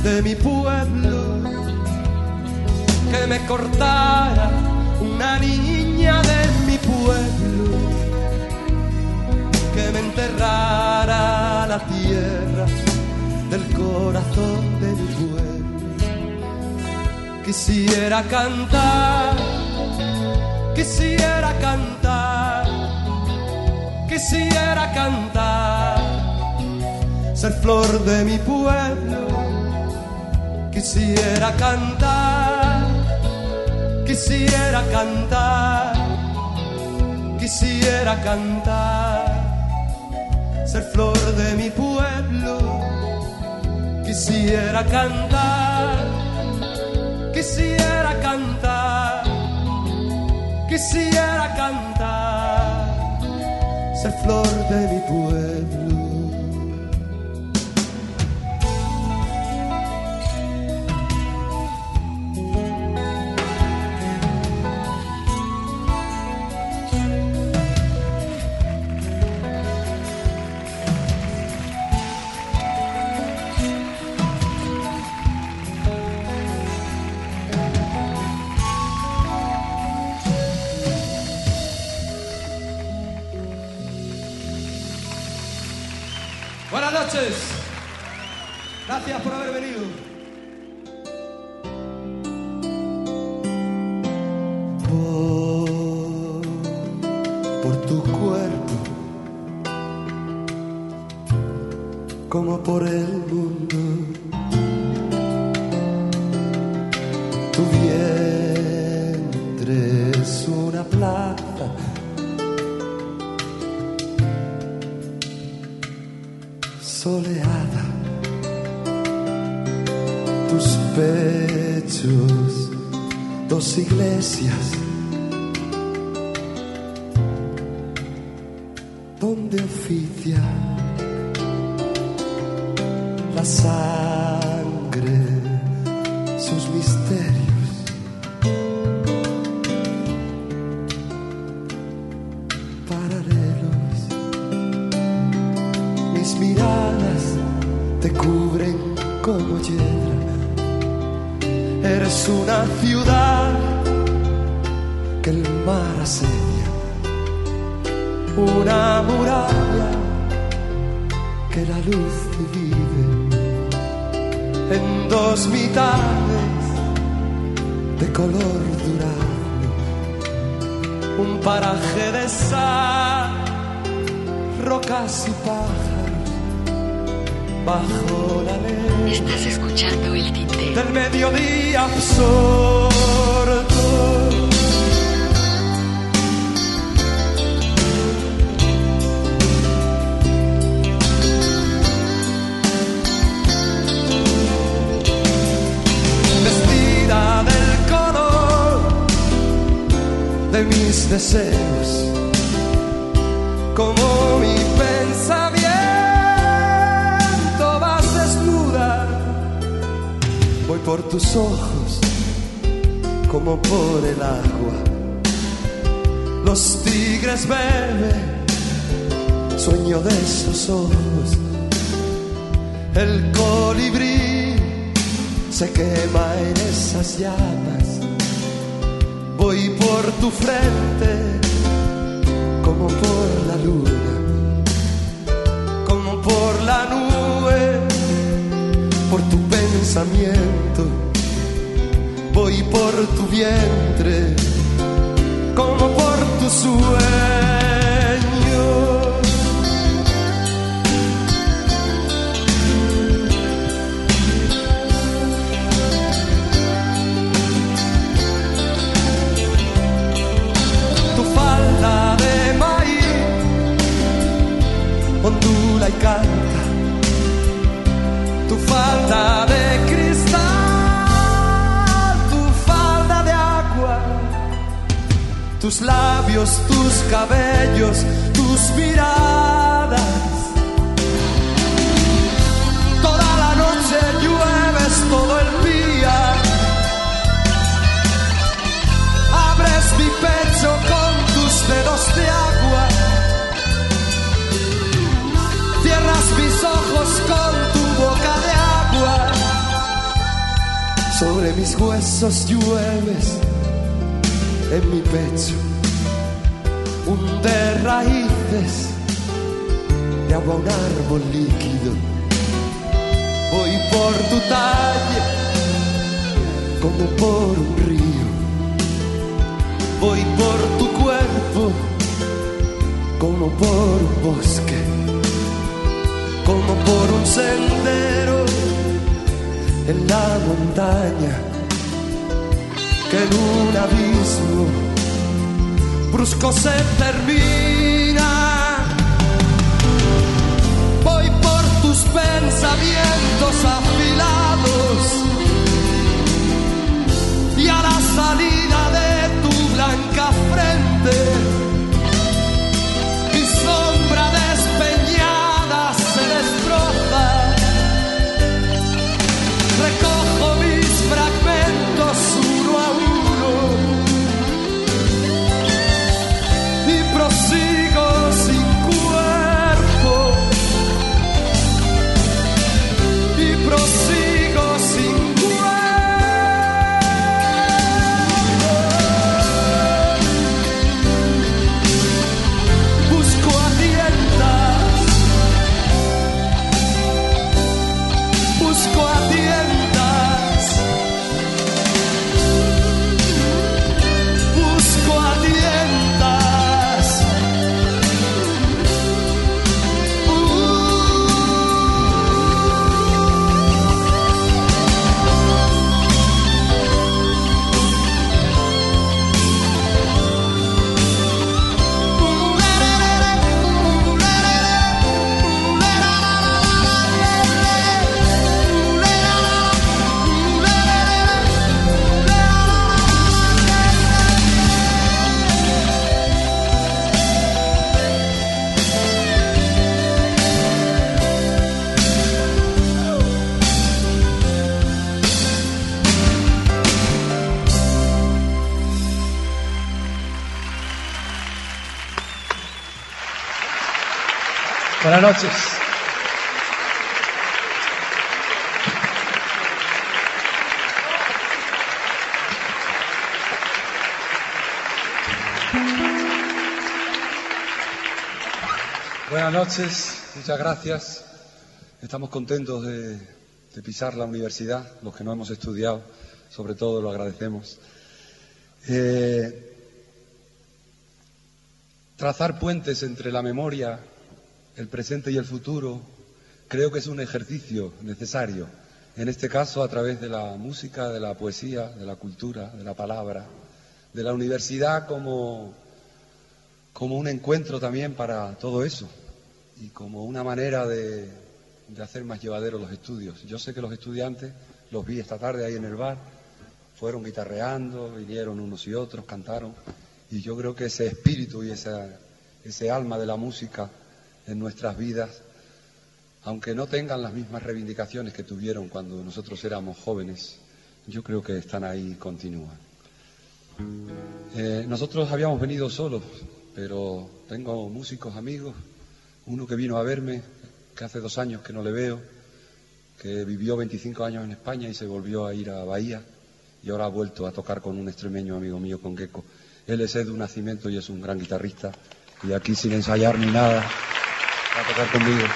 de mi pueblo, que me cortara una niña de mi pueblo, que me enterrara la tierra del corazón de mi pueblo. Quisiera cantar quisiera cantar, quisiera cantar, ser flor de mi pueblo, quisiera cantar, quisiera cantar, quisiera cantar, ser flor de mi pueblo, quisiera cantar, quisiera cantar quisiera cantar, ser flor de mi pueblo. Deseos, como mi pensamiento vas desnuda. Voy por tus ojos como por el agua. Los tigres beben, sueño de esos ojos. El colibrí se quema en esas llamas. Voy por tu frente como por la luna, como por la nube, por tu pensamiento. Voy por tu vientre, como por tu sueño. Y canta. Tu falda de cristal, tu falda de agua, tus labios, tus cabellos, tus miradas. Toda la noche llueves todo el día. Abres mi pecho con tus dedos de agua. Cierras mis ojos con tu boca de agua. Sobre mis huesos llueves en mi pecho. Hunde raíces de agua un árbol líquido. Voy por tu talle como por un río. Voy por como por un bosque, como por un sendero en la montaña, que en un abismo brusco se termina. Voy por tus pensamientos afilados y a la salida Noches. Buenas noches, muchas gracias. Estamos contentos de, pisar la universidad, los que no hemos estudiado, sobre todo lo agradecemos. Eh, trazar puentes entre la memoria el presente y el futuro, creo que es un ejercicio necesario, en este caso a través de la música, de la poesía, de la cultura, de la palabra, de la universidad como, como un encuentro también para todo eso y como una manera de, de hacer más llevaderos los estudios. Yo sé que los estudiantes, los vi esta tarde ahí en el bar, fueron guitarreando, vinieron unos y otros, cantaron, y yo creo que ese espíritu y ese alma de la música en nuestras vidas, aunque no tengan las mismas reivindicaciones que tuvieron cuando nosotros éramos jóvenes, yo creo que están ahí y continúan. Eh, nosotros habíamos venido solos, pero tengo músicos amigos, uno que vino a verme, que hace dos años que no le veo, que vivió 25 años en España y se volvió a ir a Bahía y ahora ha vuelto a tocar con un extremeño amigo mío, con Gecko. Él es Edu Nacimiento y es un gran guitarrista y aquí sin ensayar ni nada va a tocar conmigo.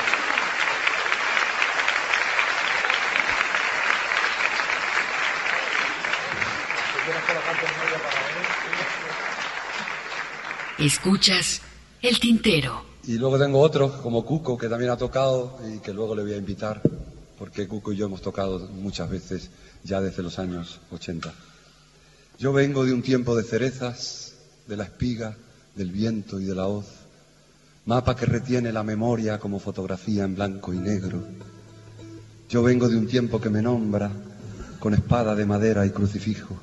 Escuchas el tintero. Y luego tengo otros, como Cuco, que también ha tocado y que luego le voy a invitar, porque Cuco y yo hemos tocado muchas veces ya desde los años 80. Yo vengo de un tiempo de cerezas, de la espiga, del viento y de la hoz mapa que retiene la memoria como fotografía en blanco y negro. Yo vengo de un tiempo que me nombra con espada de madera y crucifijo.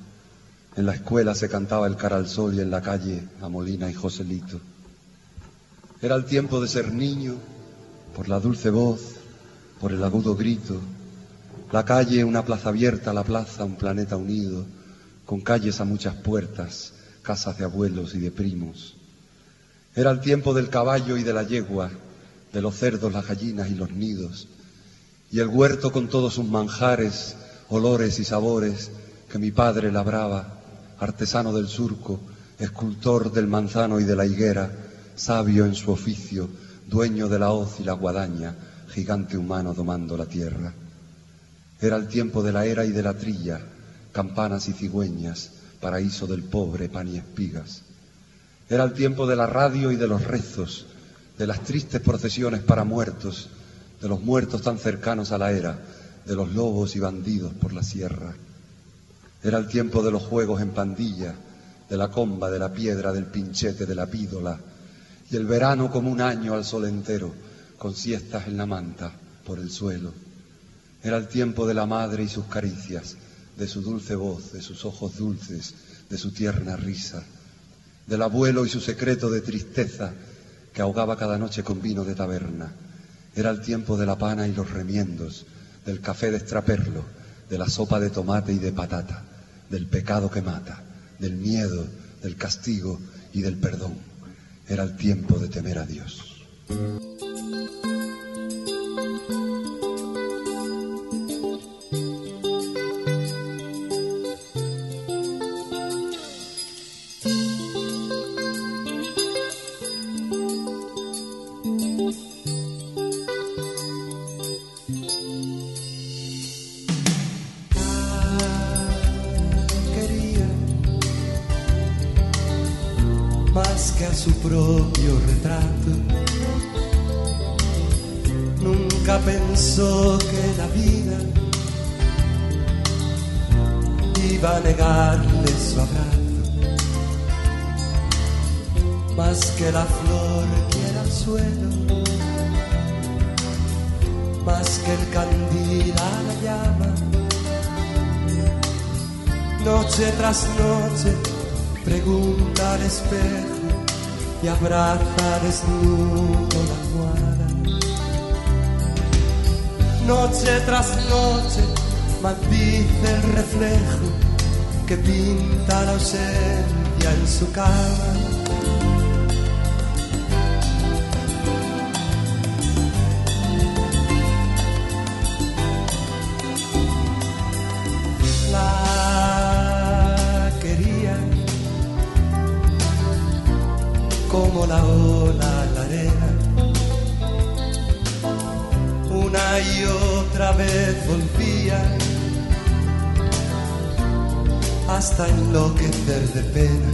En la escuela se cantaba el cara al sol y en la calle a Molina y Joselito. Era el tiempo de ser niño, por la dulce voz, por el agudo grito. La calle, una plaza abierta, la plaza, un planeta unido, con calles a muchas puertas, casas de abuelos y de primos. Era el tiempo del caballo y de la yegua, de los cerdos, las gallinas y los nidos, y el huerto con todos sus manjares, olores y sabores que mi padre labraba, artesano del surco, escultor del manzano y de la higuera, sabio en su oficio, dueño de la hoz y la guadaña, gigante humano domando la tierra. Era el tiempo de la era y de la trilla, campanas y cigüeñas, paraíso del pobre, pan y espigas. Era el tiempo de la radio y de los rezos, de las tristes procesiones para muertos, de los muertos tan cercanos a la era, de los lobos y bandidos por la sierra. Era el tiempo de los juegos en pandilla, de la comba, de la piedra, del pinchete, de la pídola, y el verano como un año al sol entero, con siestas en la manta, por el suelo. Era el tiempo de la madre y sus caricias, de su dulce voz, de sus ojos dulces, de su tierna risa, del abuelo y su secreto de tristeza que ahogaba cada noche con vino de taberna. Era el tiempo de la pana y los remiendos, del café de extraperlo, de la sopa de tomate y de patata, del pecado que mata, del miedo, del castigo y del perdón. Era el tiempo de temer a Dios. La. Noche tras noche maldice el reflejo que pinta la ausencia en su cama. De pena.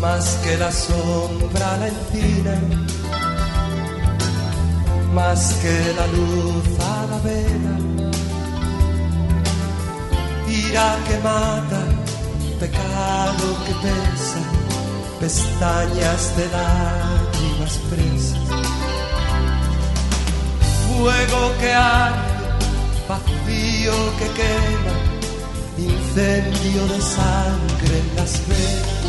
Más que la sombra la encina, más que la luz a la vela ira que mata, pecado que pesa, pestañas de lágrimas presas, fuego que arde, vacío que quema, incendio de sangre en las venas.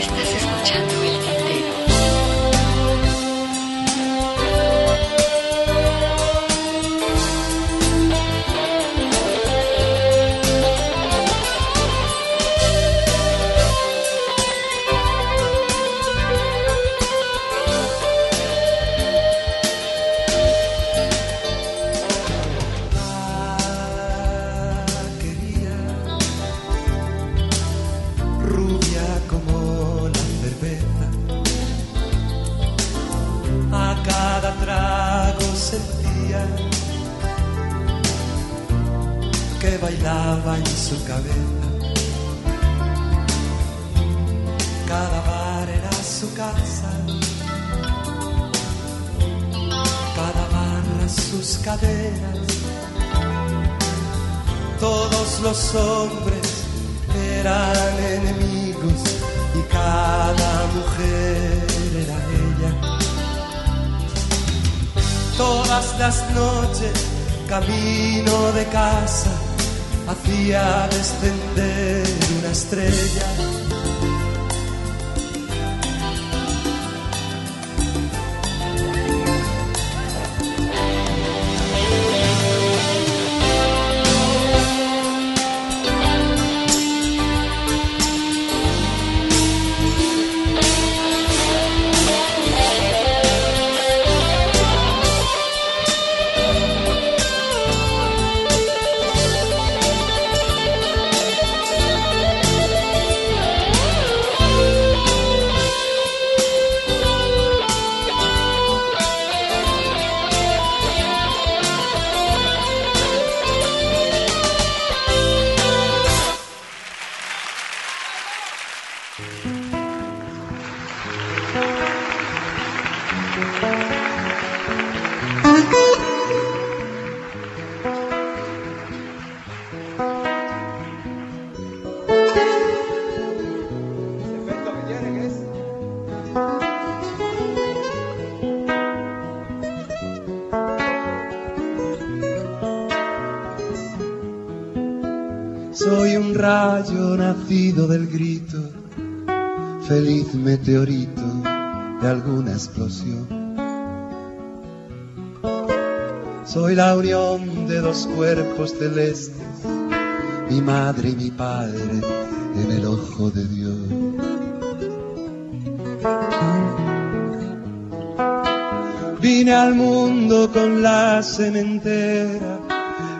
Estás escuchando su cabeza. Cada bar era su casa. Cada barra sus caderas. Todos los hombres eran enemigos y cada mujer era ella. Todas las noches, camino de casa, hacía descender una estrella. De alguna explosión. Soy la unión de dos cuerpos celestes, mi madre y mi padre en el ojo de Dios. Vine al mundo con la sementera,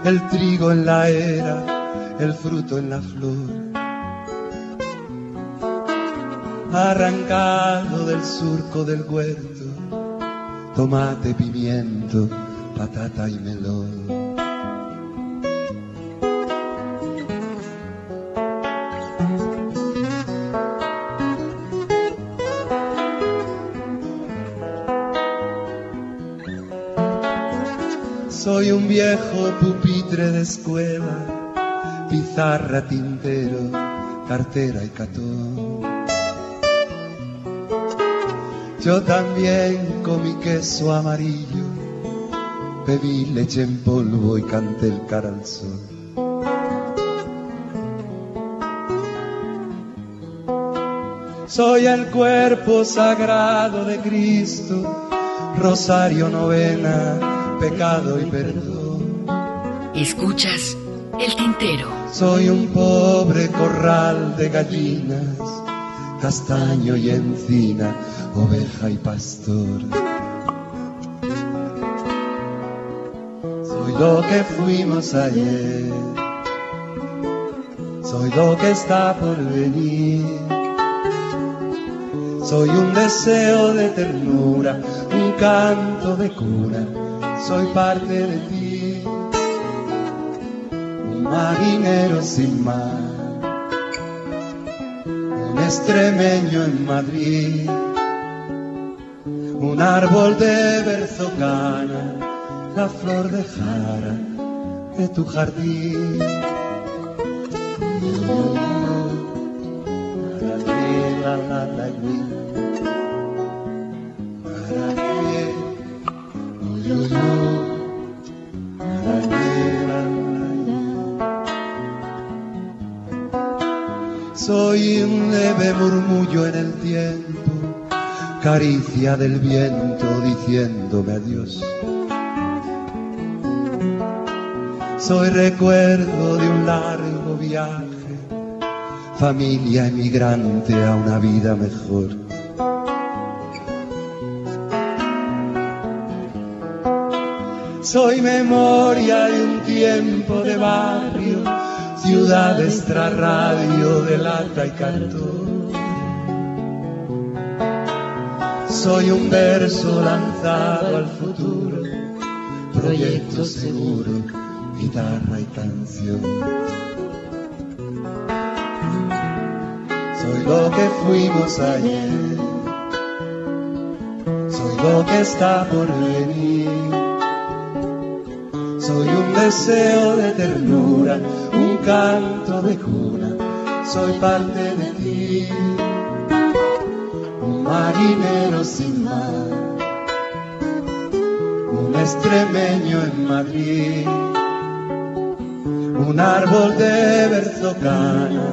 el trigo en la era, el fruto en la flor. Arrancado del surco del huerto, tomate, pimiento, patata y melón. Soy un viejo pupitre de escuela, pizarra, tintero, cartera y catón. Yo también comí queso amarillo, bebí leche en polvo y canté el cara al sol. Soy el cuerpo sagrado de Cristo, rosario novena, pecado y perdón. Escuchas el tintero. Soy un pobre corral de gallinas, castaño y encina, oveja y pastor. Soy lo que fuimos ayer, soy lo que está por venir. Soy un deseo de ternura, un canto de cuna, soy parte de ti. Un marinero sin mar, un extremeño en Madrid, un árbol de berzocana, la flor de jara de tu jardín. Caricia del viento diciéndome adiós. Soy recuerdo de un largo viaje, familia emigrante a una vida mejor. Soy memoria de un tiempo de barrio, ciudad extra radio de lata y cartón. Soy un verso lanzado al futuro, proyecto seguro, guitarra y canción. Soy lo que fuimos ayer, soy lo que está por venir. Soy un deseo de ternura, un canto de cuna, soy parte de marinero sin mar, un extremeño en Madrid, un árbol de berzocana,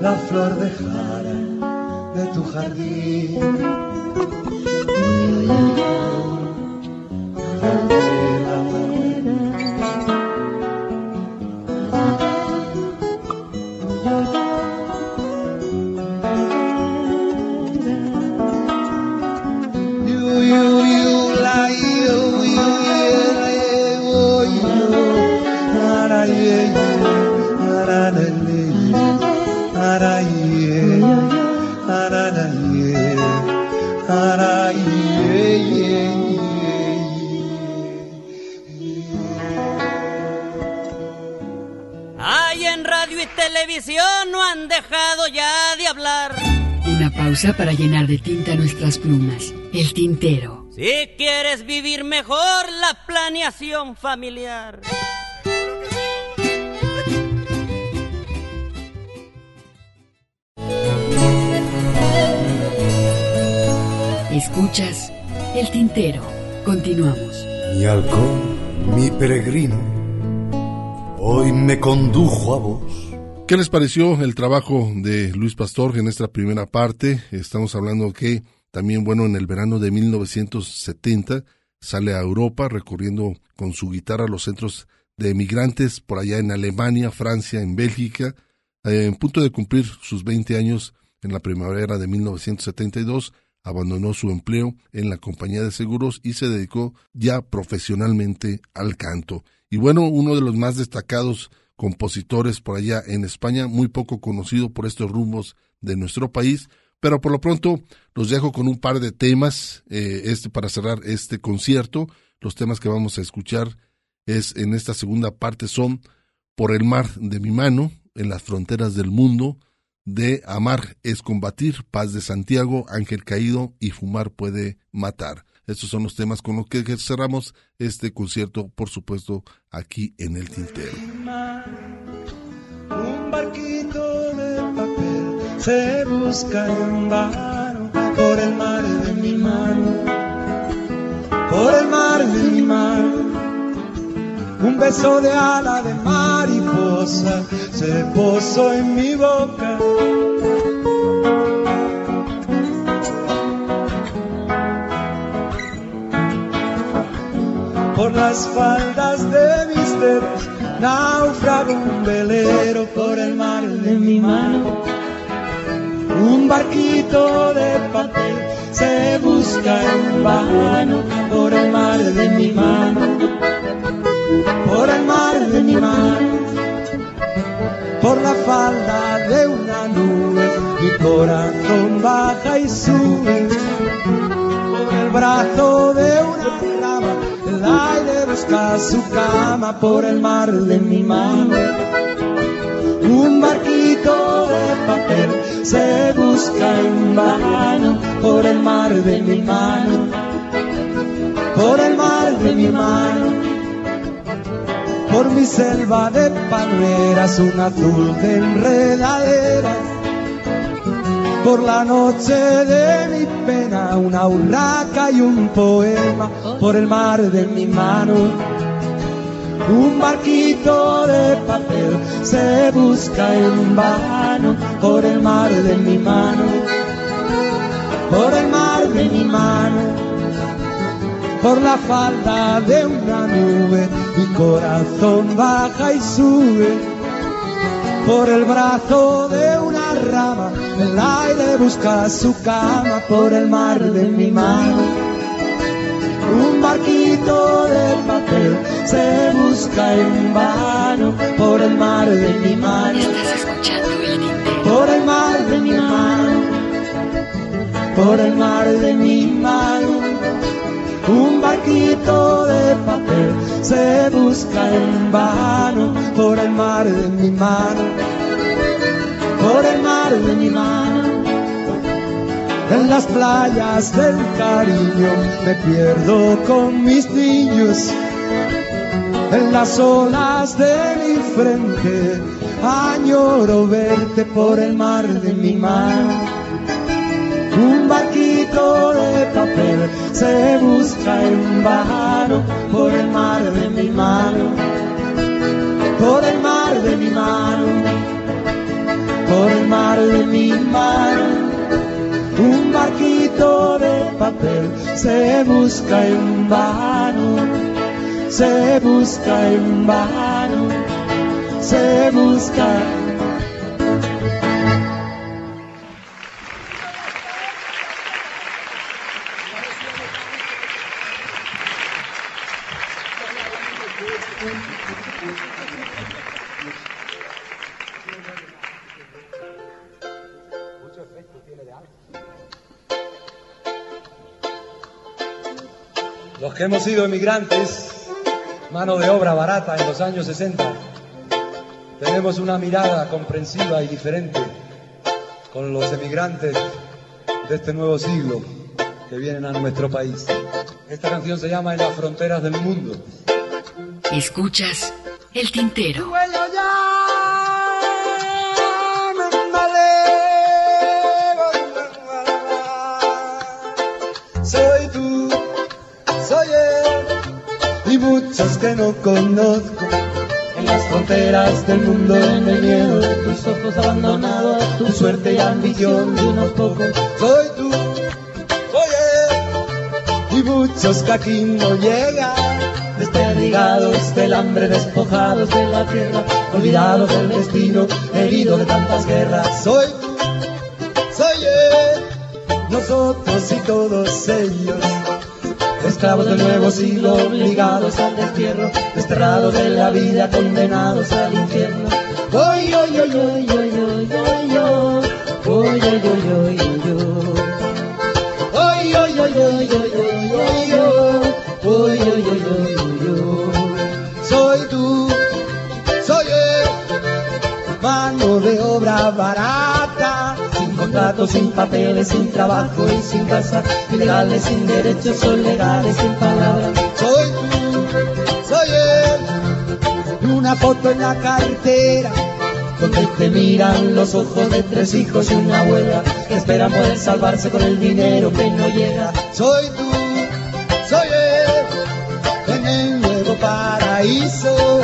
la flor de jara de tu jardín. Para llenar de tinta nuestras plumas. El tintero. Si quieres vivir mejor la planeación familiar. Escuchas El tintero. Continuamos. Mi halcón, mi peregrino, hoy me condujo a vos. ¿Qué les pareció el trabajo de Luis Pastor en esta primera parte? Estamos hablando que también, bueno, en el verano de 1970 sale a Europa recorriendo con su guitarra los centros de emigrantes por allá en Alemania, Francia, en Bélgica, eh, en punto de cumplir sus 20 años en la primavera de 1972 abandonó su empleo en la compañía de seguros y se dedicó ya profesionalmente al canto. Y bueno, uno de los más destacados compositores por allá en España, muy poco conocido por estos rumbos de nuestro país, pero por lo pronto los dejo con un par de temas eh, este, para cerrar este concierto. Los temas que vamos a escuchar es en esta segunda parte son Por el mar de mi mano, en las fronteras del mundo, de Amar es combatir, Paz de Santiago, Ángel Caído y Fumar puede matar. Estos son los temas con los que cerramos este concierto, por supuesto, aquí en el Tintero. Un barquito de papel se busca en vano por el mar de mi mano, por el mar de mi mano. Un beso de ala de mariposa se posó en mi boca. Por las faldas de mis dedos naufraga un velero por el mar de mi mano. Un barquito de papel se busca en vano por el mar de mi mano por el mar de mi mano, por la falda de una nube, mi corazón baja y sube, por el brazo de una busca su cama por el mar de mi mano. Un barquito de papel se busca en vano por el mar de mi mano, por el mar de mi mano por mi selva de palmeras, un azul de enredaderas. Por la noche de mi pena, una urraca y un poema, por el mar de mi mano. Un barquito de papel se busca en vano por el mar de mi mano, por el mar de mi mano por la falda de una nube, mi corazón baja y sube. Por el brazo de una rama, el aire busca su cama por el mar de mi mano. Un barquito de papel se busca en vano por el mar de mi mano. Por el mar de mi mano. Por el mar de mi mano un barquito de papel se busca en vano por el mar de mi mano, por el mar de mi mano. En las playas del cariño me pierdo con mis niños, en las olas de mi frente añoro verte por el mar de mi mano un barquito de papel se busca en vano por el mar de mi mano, por el mar de mi mano, por el mar de mi mano. Un barquito de papel se busca en vano, se busca en vano, se busca Los que hemos sido emigrantes, mano de obra barata en los años 60, tenemos una mirada comprensiva y diferente con los emigrantes de este nuevo siglo que vienen a nuestro país. Esta canción se llama En las fronteras del mundo. Escuchas el tintero. Soy muchos que no conozco. En las fronteras del mundo, el miedo tus ojos abandonados, tu suerte y ambición de unos pocos. Soy tú, soy él y muchos que aquí no llegan. Desperdigados del hambre, despojados de la tierra, olvidados del destino, heridos de tantas guerras. Soy tú, soy él, nosotros y todos ellos. Esclavos del nuevo siglo, obligados al destierro, desterrados de la vida, condenados al infierno. Oy, oy, oy, oy, oy, oy, oy, oy, oy, oy, oy, oy, oy. Sin papeles, sin trabajo y sin casa, ilegales, sin derechos, son legales, sin palabras. Soy tú, soy él, una foto en la cartera, donde te miran los ojos de tres hijos y una abuela que esperan poder salvarse con el dinero que no llega. Soy tú, soy él, en el nuevo paraíso.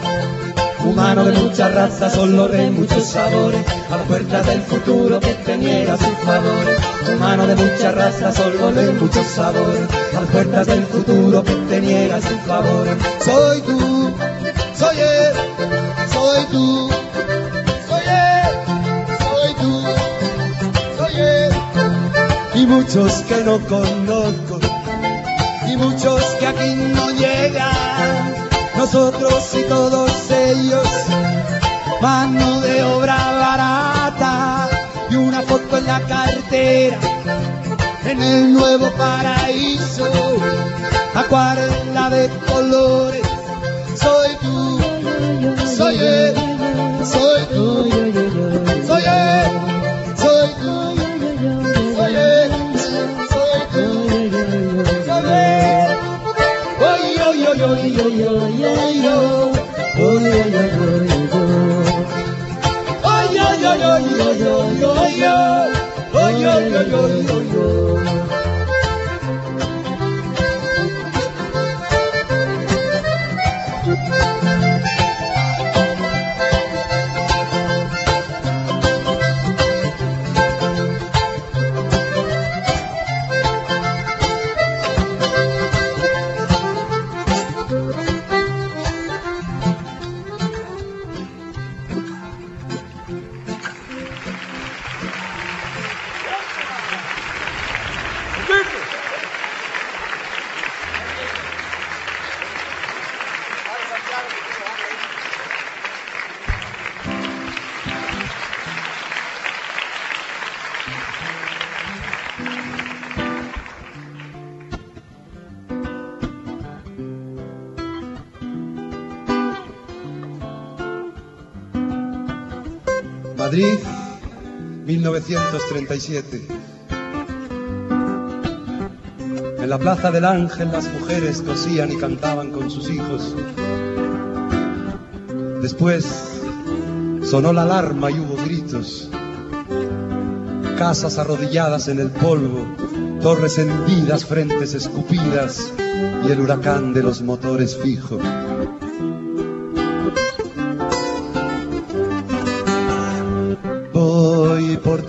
Humano de muchas razas, solo de muchos sabores, a las puertas del futuro que te niega sus favores. Humano de muchas razas, solo de muchos sabores, a las puertas del futuro que te niega sus favores. Soy tú, soy él, soy tú, soy él, soy tú, soy él, y muchos que no conozco, y muchos que aquí no nosotros y todos ellos, mano de obra barata y una foto en la cartera, en el nuevo paraíso, acuarela de colores, yo yo yeah yo oh yo yo yo yo oh yo yo yo yo yo yo oh yo yo yo yo 1937. En la Plaza del Ángel las mujeres cosían y cantaban con sus hijos. Después sonó la alarma y hubo gritos. Casas arrodilladas en el polvo, torres hendidas, frentes escupidas y el huracán de los motores fijos.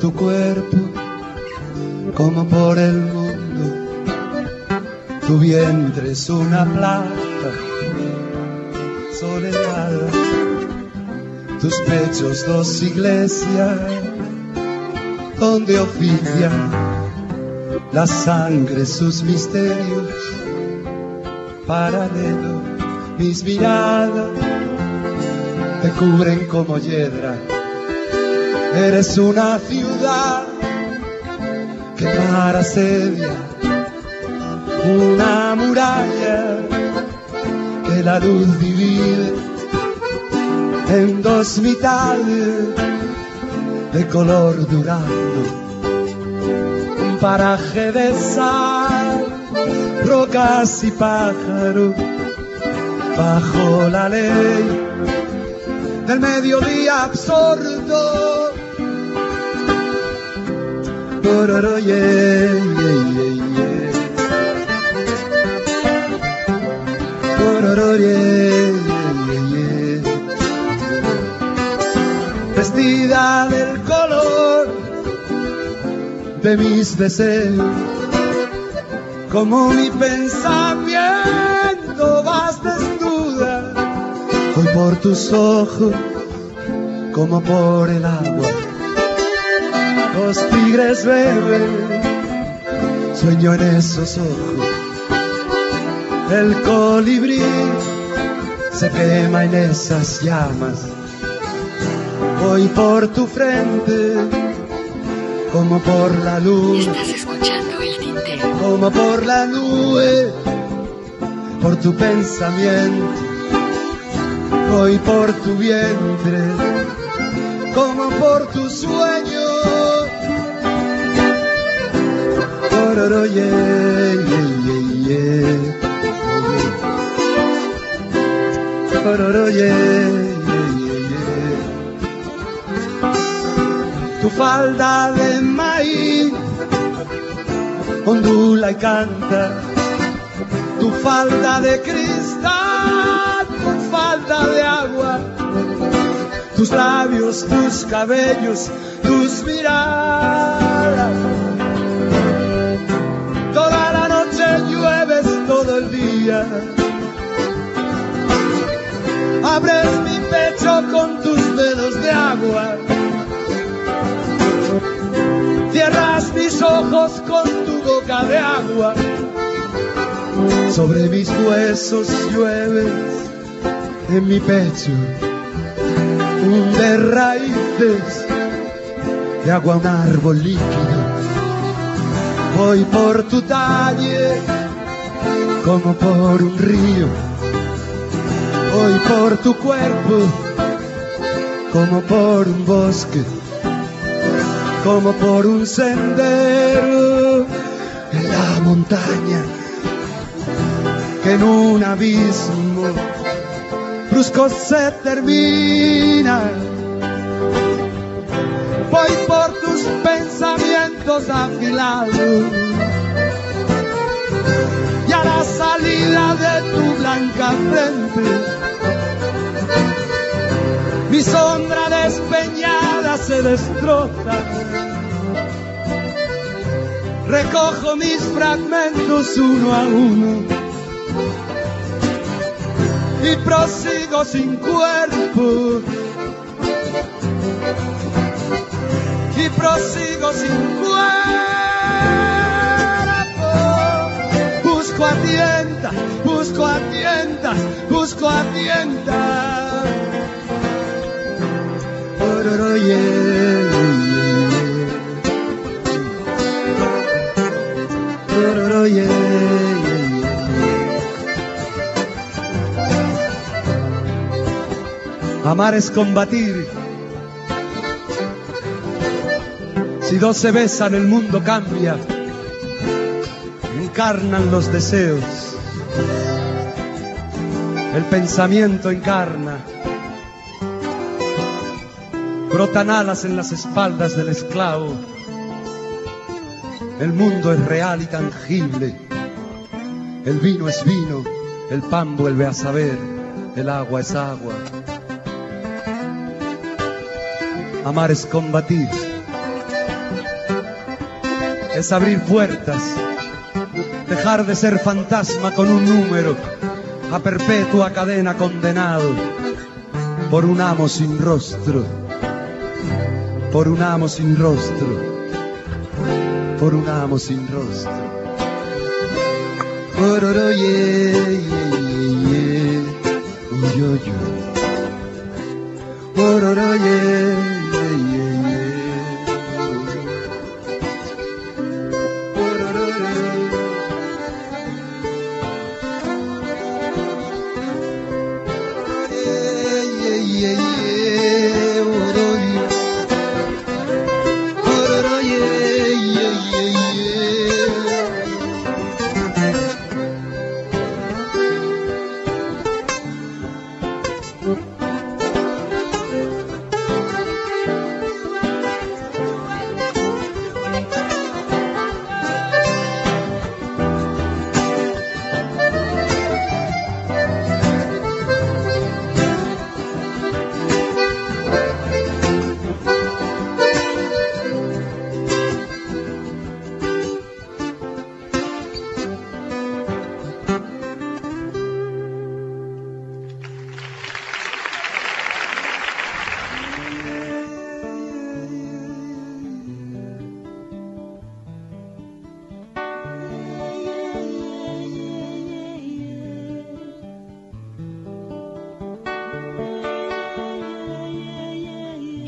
Tu cuerpo como por el mundo. Tu vientre es una plaza soledad. Tus pechos dos iglesias donde ofician la sangre sus misterios paralelo, mis miradas te cubren como hiedra. Eres una ciudad que mar asedia, una muralla que la luz divide en dos mitades de color durando, un paraje de sal, rocas y pájaros bajo la ley del mediodía absorto. Pororo, yeah, yeah, yeah. Pororo, yeah, yeah. Vestida del color de mis deseos, como mi pensamiento vas desnuda Voy por tus ojos como por el agua. Los tigres beben, sueño en esos ojos. El colibrí se quema en esas llamas. Voy por tu frente como por la luz. Estás escuchando el tintero. Como por la nube, por tu pensamiento voy por tu vientre, como por tu sueño. Yeah, yeah, yeah, yeah. Tu falda de maíz ondula y canta, tu falda de cristal con falda de agua, tus labios, tus cabellos, tus miradas. Abres mi pecho con tus dedos de agua. Cierras mis ojos con tu boca de agua. Sobre mis huesos llueves en mi pecho. Hunde raíces de agua un árbol líquido. Voy por tu talle como por un río. Voy por tu cuerpo como por un bosque, como por un sendero en la montaña que en un abismo brusco se termina. Voy por tus pensamientos afilados la salida de tu blanca frente mi sombra despeñada se destroza. Recojo mis fragmentos uno a uno y prosigo sin cuerpo. Y prosigo sin cuerpo. Busco a tientas, busco a tientas, busco a tientas. Amar es combatir. Si dos se besan, el mundo cambia. Encarnan los deseos. El pensamiento encarna. Brotan alas en las espaldas del esclavo. El mundo es real y tangible. El vino es vino, el pan vuelve a saber, el agua es agua. Amar es combatir. Es abrir puertas dejar de ser fantasma con un número, a perpetua cadena condenado, por un amo sin rostro, por un amo sin rostro, por un amo sin rostro. Ororo, yeah, yeah, yeah, Ororo,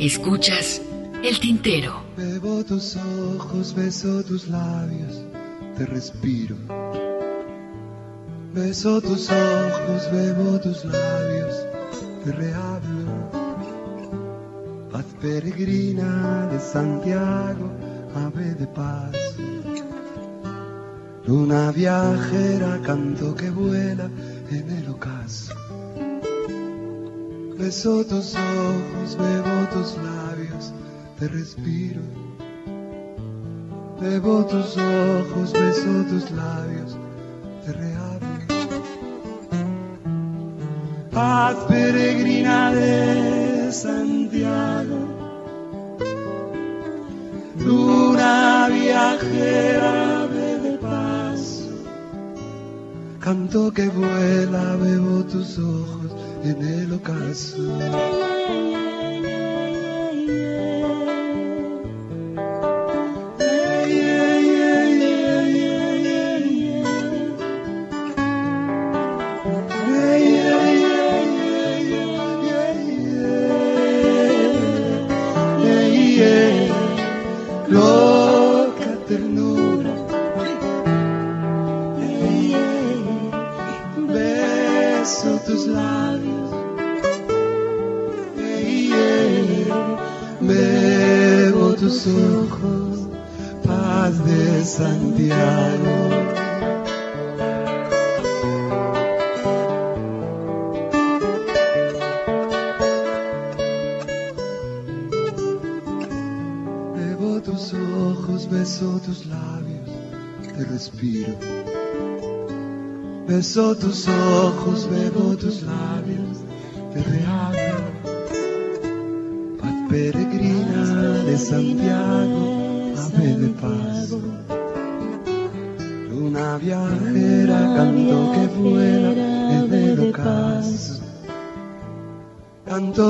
Escuchas el tintero. Bebo tus ojos, beso tus labios, te respiro. Beso tus ojos, bebo tus labios, te rehablo. Paz peregrina de Santiago, ave de paz. Luna viajera, canto que vuela en el ocaso. Beso tus ojos, bebo tus labios, te respiro. Bebo tus ojos, beso tus labios, te reabro. Paz peregrina de Santiago, luna viajera de paz. Canto que vuela, bebo tus ojos en el ocaso.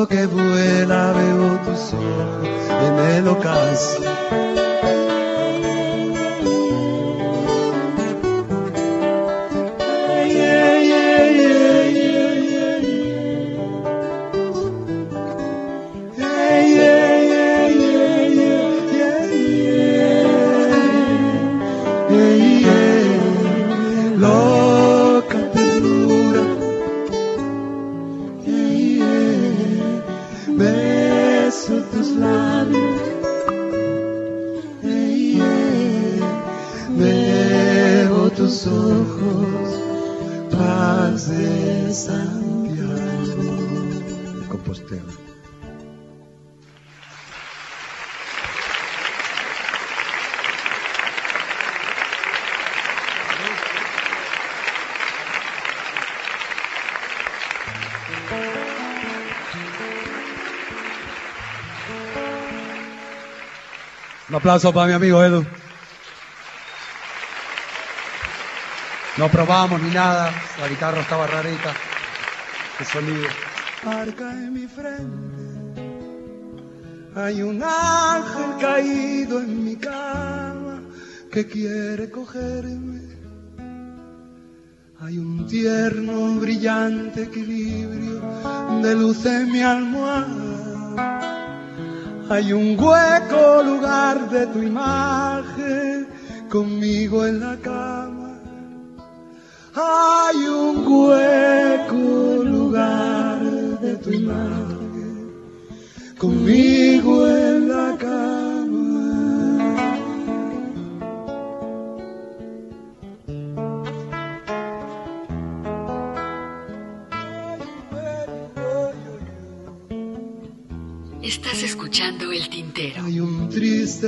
Que Un aplauso para mi amigo Edu. No probamos ni nada, la guitarra estaba rarita. El sonido. Marca en mi frente. Hay un ángel caído en mi cama que quiere cogerme. Hay un tierno, brillante equilibrio de luz en mi almohada. Hay un hueco lugar de tu imagen conmigo en la cama. Hay un hueco lugar de tu imagen conmigo en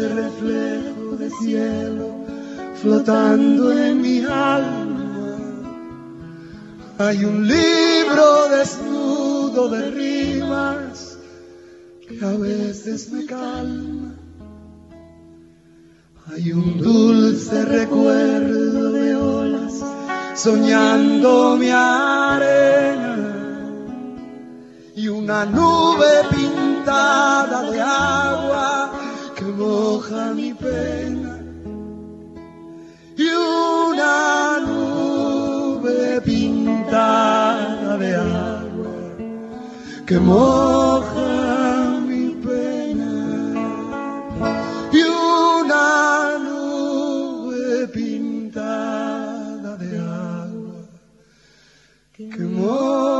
reflejo de cielo flotando en mi alma. Hay un libro desnudo de rimas que a veces me calma. Hay un dulce recuerdo de olas soñando mi arena y una nube pintada de agua moja mi pena y una nube pintada de agua que moja mi pena y una nube pintada de agua que moja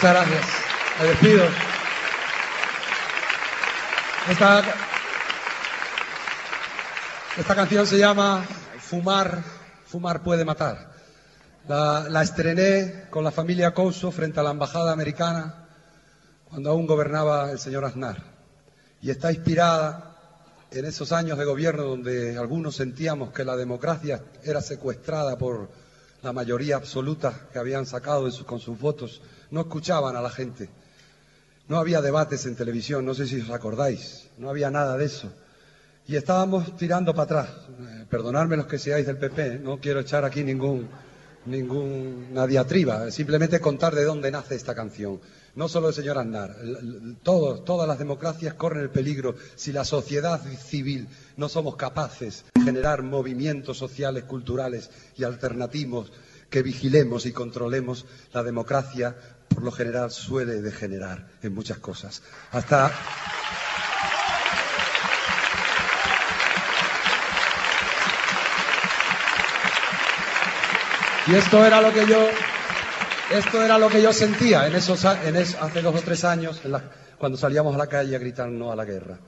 Muchas gracias. Me despido. Esta, esta canción se llama Fumar, Fumar puede matar. La, estrené con la familia Couso frente a la embajada americana cuando aún gobernaba el señor Aznar. Y está inspirada en esos años de gobierno donde algunos sentíamos que la democracia era secuestrada por la mayoría absoluta que habían sacado con sus votos. No escuchaban a la gente. No había debates en televisión, no sé si os acordáis. No había nada de eso. Y estábamos tirando para atrás. Eh, perdonadme los que seáis del PP, no quiero echar aquí ningún, ninguna diatriba, simplemente contar de dónde nace esta canción. No solo el señor todos, todas las democracias corren el peligro si la sociedad civil no somos capaces de generar movimientos sociales, culturales y alternativos que vigilemos y controlemos la democracia, por lo general suele degenerar en muchas cosas. Hasta. Y esto era lo que yo, esto era lo que yo sentía en esos, en es- hace dos o tres años, cuando salíamos a la calle a gritar no a la guerra.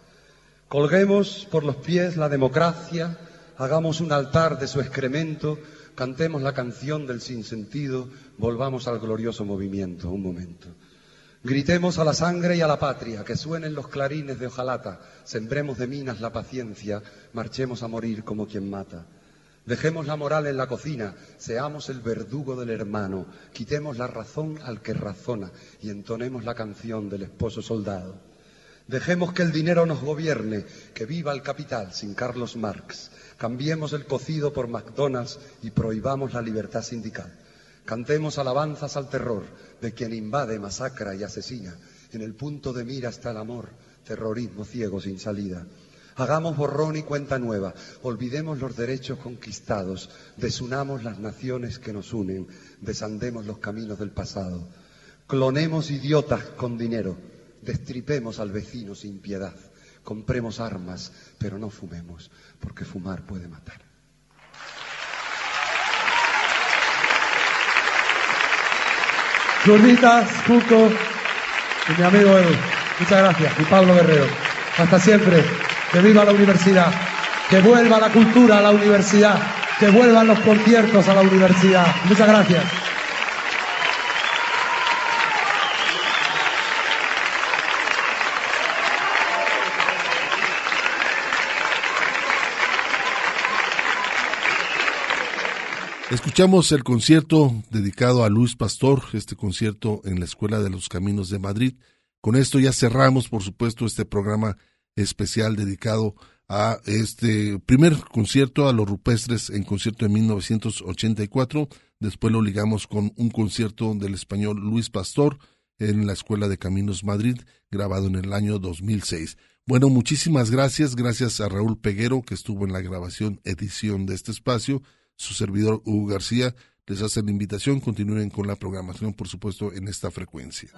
Colguemos por los pies la democracia, hagamos un altar de su excremento, cantemos la canción del sinsentido, volvamos al glorioso movimiento, un momento. Gritemos a la sangre y a la patria, que suenen los clarines de hojalata, sembremos de minas la paciencia, marchemos a morir como quien mata. Dejemos la moral en la cocina, seamos el verdugo del hermano, quitemos la razón al que razona y entonemos la canción del esposo soldado. Dejemos que el dinero nos gobierne, que viva el capital sin Carlos Marx. Cambiemos el cocido por McDonald's y prohibamos la libertad sindical. Cantemos alabanzas al terror de quien invade, masacra y asesina. En el punto de mira está el amor, terrorismo ciego sin salida. Hagamos borrón y cuenta nueva, olvidemos los derechos conquistados, desunamos las naciones que nos unen, desandemos los caminos del pasado. Clonemos idiotas con dinero, destripemos al vecino sin piedad, compremos armas, pero no fumemos, porque fumar puede matar. Zurditas, Cuco y mi amigo Edu. Muchas gracias. Y Pablo Guerrero. Hasta siempre. Que viva la universidad. Que vuelva la cultura a la universidad. Que vuelvan los conciertos a la universidad. Muchas gracias. Escuchamos el concierto dedicado a Luis Pastor, este concierto en la Escuela de los Caminos de Madrid. Con esto ya cerramos, por supuesto, este programa especial dedicado a este primer concierto a los rupestres en concierto de 1984. Después lo ligamos con un concierto del español Luis Pastor en la Escuela de Caminos Madrid, grabado en el año 2006. Bueno, muchísimas gracias. Gracias a Raúl Peguero, que estuvo en la grabación, edición de este espacio. Su servidor Hugo García les hace la invitación. Continúen con la programación, por supuesto, en esta frecuencia.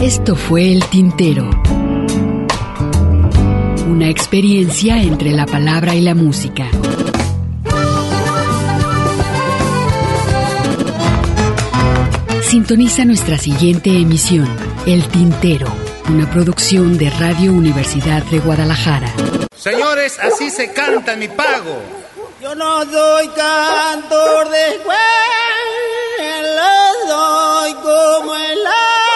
Esto fue El Tintero. Una experiencia entre la palabra y la música. Sintoniza nuestra siguiente emisión, El Tintero, una producción de Radio Universidad de Guadalajara. Señores, así se canta mi pago. Yo no soy cantor de escuela, soy como el agua.